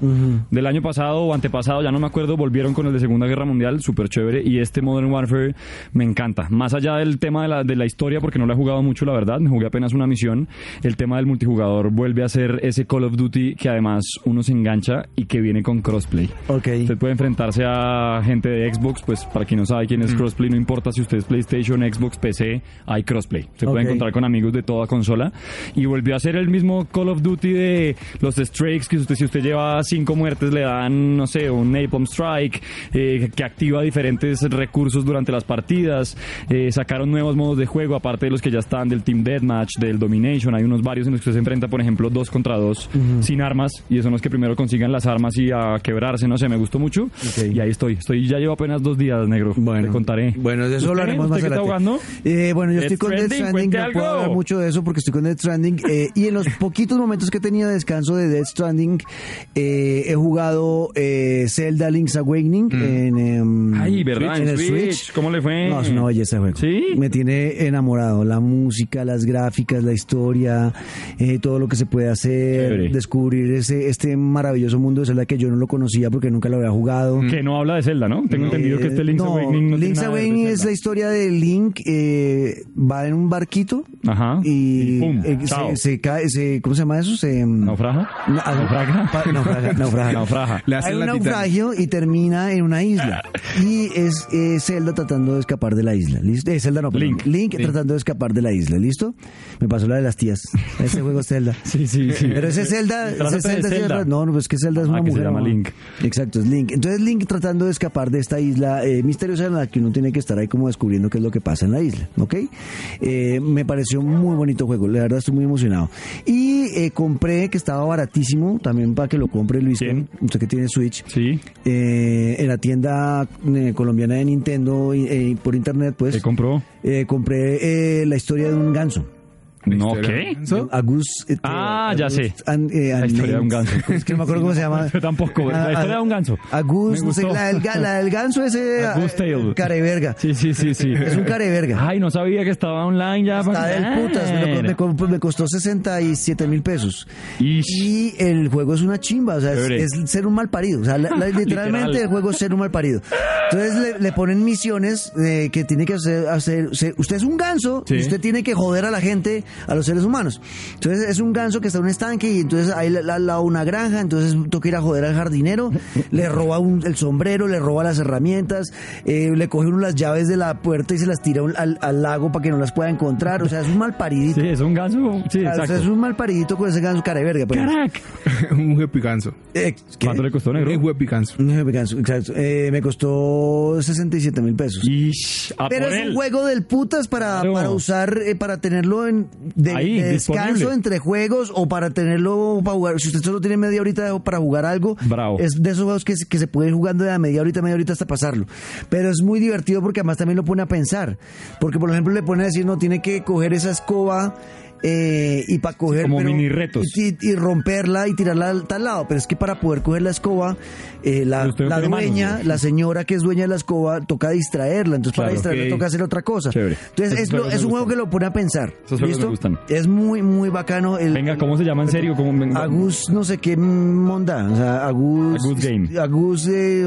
Del año pasado o antepasado, ya no me acuerdo, volvieron con el de Segunda Guerra Mundial, súper chévere, y este Modern Warfare me encanta. Más allá del tema de la, de la historia, porque no lo he jugado mucho, la verdad, me jugué apenas una misión, el tema del multijugador vuelve a ser ese Call of Duty que además uno se engancha y que viene con crossplay. Ok. Usted puede enfrentarse a gente de Xbox, pues para quien no sabe quién Mm. es crossplay, no importa si usted es PlayStation, Xbox, PC, hay crossplay. Se puede encontrar con amigos de toda consola y volvió a ser el mismo Call of Duty de los Strikes que usted si usted lleva cinco muertes le dan, no sé, un Napalm Strike eh, que activa diferentes recursos durante las partidas. Eh, sacaron nuevos modos de juego aparte de los que ya están del Team Deathmatch, del Domination. Hay unos varios en los que usted se enfrenta, por ejemplo, dos contra dos sin armas y son los que primero consigan las armas y a quebrarse. No sé, me gustó mucho y ahí estoy. Estoy ya llevo apenas dos días, negro. Bueno, Te contaré. Bueno, de eso hablaremos ¿Usted más adelante. Eh, bueno, yo estoy Death con Death Stranding, no puedo hablar mucho de eso porque estoy con Death Stranding. eh, y en los poquitos momentos que he tenido de descanso de Death Stranding, eh, he jugado eh, Zelda Link's Awakening en, em, Ay, ¿verdad? en En el Switch. Switch. ¿Cómo le fue? No, es una belleza juego. ¿Sí? Me tiene enamorado. La música, las gráficas, la historia, eh, todo lo que se puede hacer, Chévere. descubrir ese este maravilloso mundo de Zelda que yo no lo conocía porque nunca lo había jugado. Que no habla de Zelda, ¿no? Tengo entendido que este Link's Eh, no, Awakening no tiene Link's nada de Awakening es la historia de Link, eh, va en un barquito Ajá. y, pum, eh, se, se cae, se, ¿cómo se llama eso? Se, ¿Naufraga? No, ah, ¿Naufraga? pa- naufraga, naufraga. Naufraga. Le Hay un la naufragio y termina en una isla. Y es Zelda tratando de escapar de la isla. ¿Listo? Eh, Zelda no, perdón. Link. Link tratando de escapar de la isla. ¿Listo? Me pasó la de las tías. Ese juego es Zelda. Sí, sí, sí. Pero ese Zelda, ese Zelda, no, no, pues que Zelda es Ah, una que se mujer. llama ¿no? Link. Exacto, es Link. Entonces Link tratando de escapar de esta isla eh, misteriosa en la que uno tiene que estar ahí como descubriendo qué es lo que pasa en la isla, ¿ok? Eh, me pareció un muy bonito juego, la verdad estoy muy emocionado. Y eh, compré, que estaba baratísimo, también para que lo compre Luis, ¿Quién? usted que tiene Switch, Sí. eh, en la tienda eh, colombiana de Nintendo eh, por internet, pues ¿Qué compró? eh, compré eh, la historia de un ganso. ¿La No, ¿qué? Agus. eh, Ah, ya sé. eh, La historia de un ganso. Es que no me acuerdo cómo se llama. Yo tampoco. La Ah, historia de un ganso. Agus, Me no sé, la del, la del ganso ese. Agus eh, Tale. Careverga. Sí, sí, sí, sí. Es un careverga. Ay, no sabía que estaba online ya. Está del putas, me, lo- me costó 67 mil pesos. Ish. Y el juego es una chimba, o sea, es, ser un mal parido. O sea, la- la- literalmente Literal. el juego es ser un mal parido. Entonces le, le ponen misiones eh, que tiene que hacer, Usted es un ganso Sí. y usted tiene que joder a la gente, a los seres humanos. Entonces es un ganso que está en un estanque y entonces hay la- la- al lado una granja, entonces toca ir a joder al jardinero, le roba un- el sombrero, le roba las herramientas, eh, le coge uno las llaves de la puerta y se las tira un- al, al lago para que no las pueda encontrar. O sea, es un mal paridito. Sí, es un ganso. Sí, O sea, es un mal paridito con ese ganso careverga. pues. Carac. un huepicanso. Eh, ¿qué? ¿Cuánto le costó, negro? Un huepicanso. Un jefe ganso, exacto. Eh, me costó 67 mil pesos. Ish. A Pero por es él. un juego del putas para, Claro. para usar, eh, para tenerlo en, de, Ahí, de descanso disponible. entre juegos o para tenerlo para jugar. Si usted solo tiene media horita para jugar algo, Bravo. es de esos juegos que, se- que se puede ir jugando de a media horita, media horita hasta pasarlo. Pero es muy divertido porque además también lo pone a pensar. Porque, por ejemplo, le pone a decir, no, tiene que coger esa escoba. Eh, y para coger como mini retos. y, y romperla y tirarla al tal lado pero es que para poder coger la escoba eh, la, manos, dueña ¿no? la señora que es dueña de la escoba toca distraerla entonces para distraerla toca hacer otra cosa Chévere. entonces es, lo- es un juego que lo pone a pensar Esos es muy muy bacano el, Venga, ¿cómo se llama en serio? ¿Cómo me- Agus no sé qué monda o sea Agus Agus Game. Agus eh,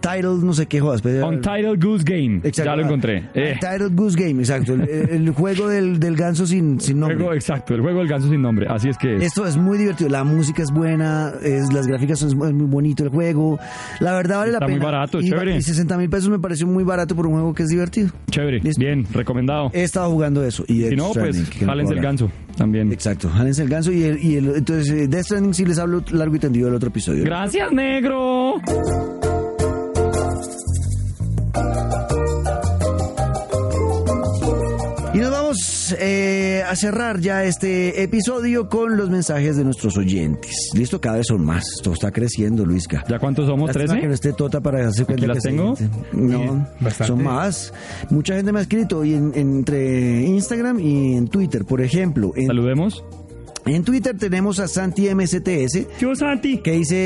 Title no sé qué jodas pero- Untitled Goose Game. Exacto. Ya lo encontré. Eh, Untitled Goose Game exacto el, el juego del, del ganso sin, sin nombre juego, exacto, el juego del ganso sin nombre. Así es que es. Esto es muy divertido, la música es buena, es, las gráficas son es muy bonito el juego. La verdad vale Está la muy pena. barato, y, chévere. Y 60 mil pesos me pareció muy barato por un juego que es divertido. Chévere. Listo. Bien, recomendado. He estado jugando eso. Y si no, pues, no jálense el ganso también. Exacto, jálense el ganso y, el, y el- entonces eh, Death Stranding sí les hablo largo y tendido del otro episodio. Gracias, negro. Vamos eh, a cerrar ya este episodio con los mensajes de nuestros oyentes. Listo, cada vez son más. Esto está creciendo, Luisca. ¿Ya cuántos somos? Lástima ¿13? que no esté Tota para hacerse cuenta las que tengo? No, bastante. son más. Mucha gente me ha escrito y en- entre Instagram y en Twitter, por ejemplo. En, Saludemos. en Twitter tenemos a Santi MSTS Yo, Santi. que dice,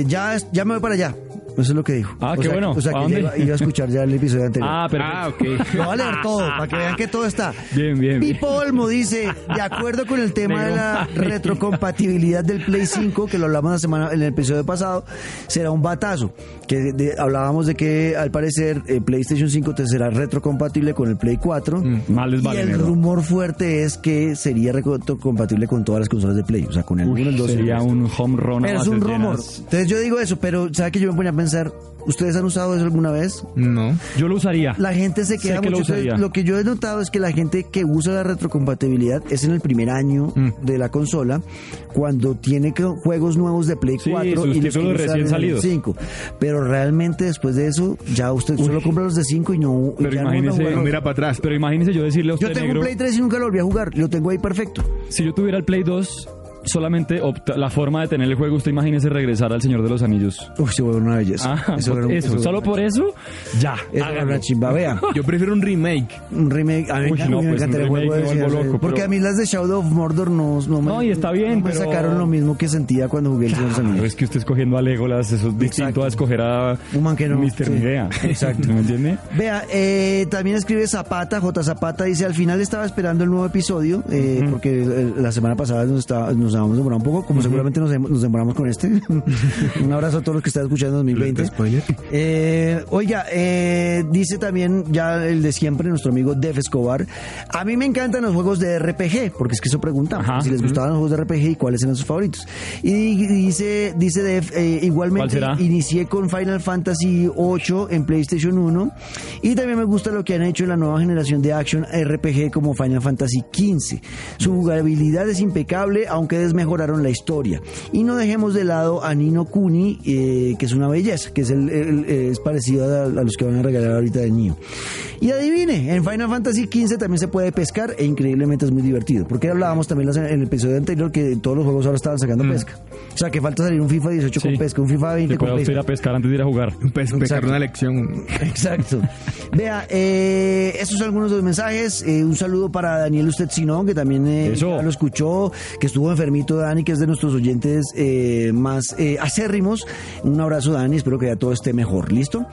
eh, ya, ya me voy para allá. Eso es lo que dijo. Ah, O qué sea, bueno. O sea, ¿A que iba, iba a escuchar ya el episodio anterior. Ah, perfecto. Ah, ok. Lo va a leer todo, para que vean que todo está. Bien, bien, bien. Pipo Olmo dice, de acuerdo con el tema de la retrocompatibilidad del Play 5, que lo hablamos la semana, en el episodio pasado, será un batazo. Que de- de- hablábamos de que al parecer eh, PlayStation 5 te será retrocompatible con el Play 4. Mal les y vale, el negro. rumor fuerte es que sería retrocompatible con todas las consolas de Play, o sea, con el Uy, 1, el 2 y el sería 3. un home run. Pero es un rumor. llenas. Entonces yo digo eso, pero ¿sabe que yo me ponía a pensar? ¿Ustedes han usado eso alguna vez? No. Yo lo usaría. La gente se Sé queda que lo mucho. Entonces, usaría. Lo que yo he notado es que la gente que usa la retrocompatibilidad es en el primer año Mm. de la consola, cuando tiene que- juegos nuevos de Play Sí, 4 sus y los quiere usar recién salidos. 5. Pero realmente después de eso, ya usted solo compra los de 5 y no. Pero ya imagínese-. No mira para atrás. Pero imagínese yo decirle a usted, Yo tengo negro, un Play 3 y nunca lo volví a jugar. Lo tengo ahí perfecto. si yo tuviera el Play 2, solamente opta- la forma de tener el juego, usted imagínese regresar al Señor de los Anillos. Uy, se vuelve una belleza. Ah, Eso un- solo por eso, ya. Eso era una chimba. Vea. Yo prefiero un remake. Un remake. A mí Uy, me, no, me pues, encantaría el juego de loco, Porque pero- a mí las de Shadow of Mordor no, no me, No, y está bien, no me pero- sacaron lo mismo que sentía cuando jugué el Señor de los Anillos. es que usted escogiendo a Legolas, eso es distinto Exacto. a escoger a Un man que no, Mr. sí. Midea. Exacto. ¿Me entiende? Vea, eh, también escribe Zapata, J. Zapata, dice, al final estaba esperando el nuevo episodio, eh, porque la semana pasada nos, estaba, nos habíamos demorado un poco, como seguramente nos, nos demoramos con este. un abrazo a todos los que están escuchando en 2020. Spoiler. Eh, oiga, eh, dice también ya el de siempre, nuestro amigo Def Escobar. A mí me encantan los juegos de RPG, porque es que eso preguntamos, Ajá. si les gustaban los juegos de RPG y cuáles eran sus favoritos. Y dice, dice Def, eh, igualmente inicié con Final Fantasy VIII en PlayStation 1 y también me gusta lo que han hecho en la nueva generación de action RPG como Final Fantasy XV. Su jugabilidad es impecable, aunque ustedes mejoraron la historia. Y no dejemos de lado a Nino Kuni, eh, que es una belleza, que es, el, el- es parecido a, a los que van a regalar ahorita de Nio. Y adivine, en Final Fantasy XV también se puede pescar e increíblemente es muy divertido. Porque hablábamos también en el episodio anterior que todos los juegos ahora estaban sacando pesca. O sea, que falta salir un FIFA 18 con Mm. Sí. pesca, un FIFA 20 Se con usted ir pesca. a pescar antes de ir a jugar. Pecar Exacto. una lección. Exacto. Vea, eh, estos son algunos de los mensajes. Eh, un saludo para Daniel Usted Sinón, que también eh, Eso. ya lo escuchó, que estuvo enfermito, Dani, que es de nuestros oyentes eh, más eh, acérrimos. Un abrazo, Dani, espero que ya todo esté mejor. ¿Listo?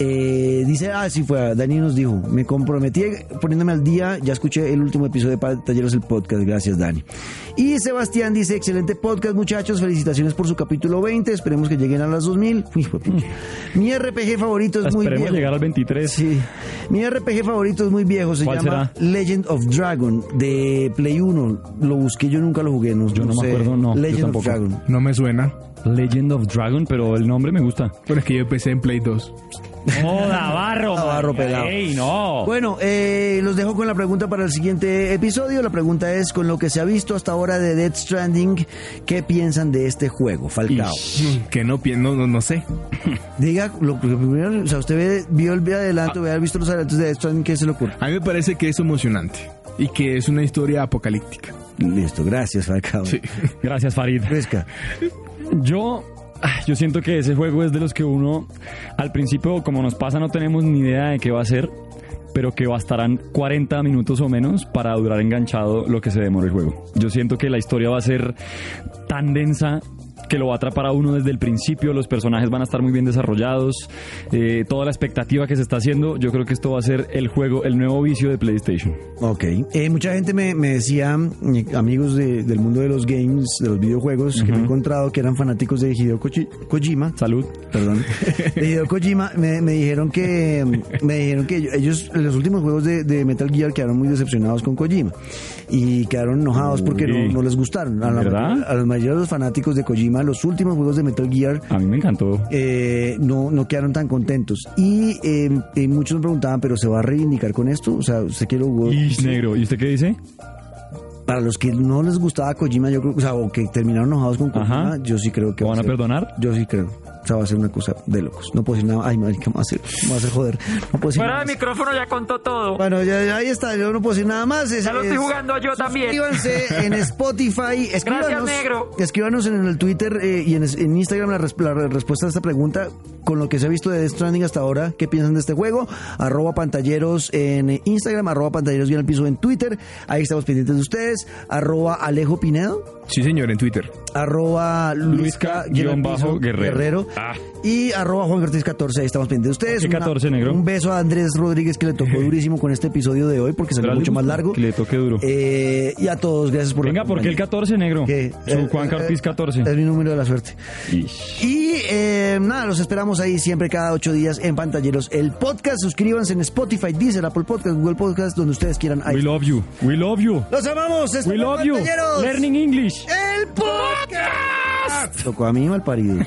Eh, dice, ah, sí fue, Dani nos dijo, me comprometí poniéndome al día, ya escuché el último episodio de Talleros el podcast, gracias Dani. Y Sebastián dice, excelente podcast muchachos, felicitaciones por su capítulo 20, esperemos que lleguen a las 2000. Uy. Mi RPG favorito es muy Esperemos viejo. llegar al 23. Sí. Mi RPG favorito es muy viejo, se ¿Cuál llama será? Legend of Dragon de Play 1. Lo busqué, yo nunca lo jugué, no, Yo no me sé. acuerdo, no, yo Legend of. Dragon. No me suena. Legend of Dragon, pero el nombre me gusta. Pero es que yo empecé en Play 2. ¡Joda, barro! Navarro marica. pelado. ¡Ey, no! Bueno, eh, los dejo con la pregunta para el siguiente episodio. La pregunta es, con lo que se ha visto hasta ahora de Dead Stranding, ¿qué piensan de este juego, Falcao? Que no, no, no, no sé. Diga, lo, lo primero, o sea, usted ve- vio el adelanto, ve, ha visto los adelantos de Dead Stranding, ¿qué se le ocurre? A mí me parece que es emocionante. Y que es una historia apocalíptica. Listo, gracias, Falcao. Sí. Gracias, Farid. Fresca. Yo, ah, yo siento que ese juego es de los que uno, al principio, como nos pasa, no tenemos ni idea de qué va a ser, pero que bastarán 40 minutos o menos para durar enganchado lo que se demora el juego. Yo siento que la historia va a ser tan densa que lo va a atrapar a uno desde el principio, los personajes van a estar muy bien desarrollados, eh, toda la expectativa que se está haciendo, yo creo que esto va a ser el juego, el nuevo vicio de PlayStation. Ok. Eh, mucha gente me, me decía, eh, amigos de- del mundo de los games, de los videojuegos, que me he encontrado que eran fanáticos de Hideo Koji- Kojima. Salud. Perdón. De Hideo Kojima, me, me dijeron que me dijeron que ellos, en los últimos juegos de, de Metal Gear quedaron muy decepcionados con Kojima. Y quedaron enojados porque no, les gustaron. A la, a los fanáticos de Kojima, los últimos juegos de Metal Gear A mí me encantó. eh, no, no quedaron tan contentos. Y eh, muchos me preguntaban, ¿pero se va a reivindicar con esto? O sea, ¿usted quiere jugar? Ish, negro. ¿Y usted qué dice? Para los que no les gustaba Kojima, yo creo, o sea, o que terminaron enojados con Kojima, Ajá. yo sí creo que ¿Lo va van a ser- perdonar? Yo sí creo. O sea, va a ser una cosa de locos. No puedo decir nada. Ay, marica, me va a hacer, me va a hacer joder. No puedo decir Fuera nada de más. micrófono ya contó todo. Bueno, ya, ya ahí está. Yo no puedo decir nada más. Es- Ya lo estoy es- jugando yo también. Suscríbanse en Spotify. Escríbanos, negro. Escríbanos en el Twitter eh, y en, en Instagram la, res- la re- respuesta a esta pregunta. Con lo que se ha visto de Death Stranding hasta ahora, ¿qué piensan de este juego? Arroba pantalleros en Instagram, arroba pantalleros y en el piso en Twitter. Ahí estamos pendientes de ustedes. Arroba Alejo Pinedo. Sí, señor, en Twitter. Arroba Luisca guion Luisca-Guerrero. Guerrero. Ah. Y arroba Juan Cortés 14. Ahí estamos pendientes de ustedes. ¿Qué Una- 14, negro? Un beso a Andrés Rodríguez que le tocó durísimo con este episodio de hoy porque salió ¿Pero mucho más largo. Que le toque duro. Eh, y a todos, gracias por Venga, ¿por qué el compañía. 14, negro? Su Eh, Juan eh, Carpiz 14. Es mi número de la suerte. Ish. Y eh, nada, los esperamos ahí siempre cada ocho días en Pantalleros. El podcast, suscríbanse en Spotify, Deezer, Apple Podcast, Google Podcast, donde ustedes quieran. Ahí. We love you. We love you. ¡Los amamos! Esto We love you. Learning English. ¡El podcast! Tocó a mí mal parido.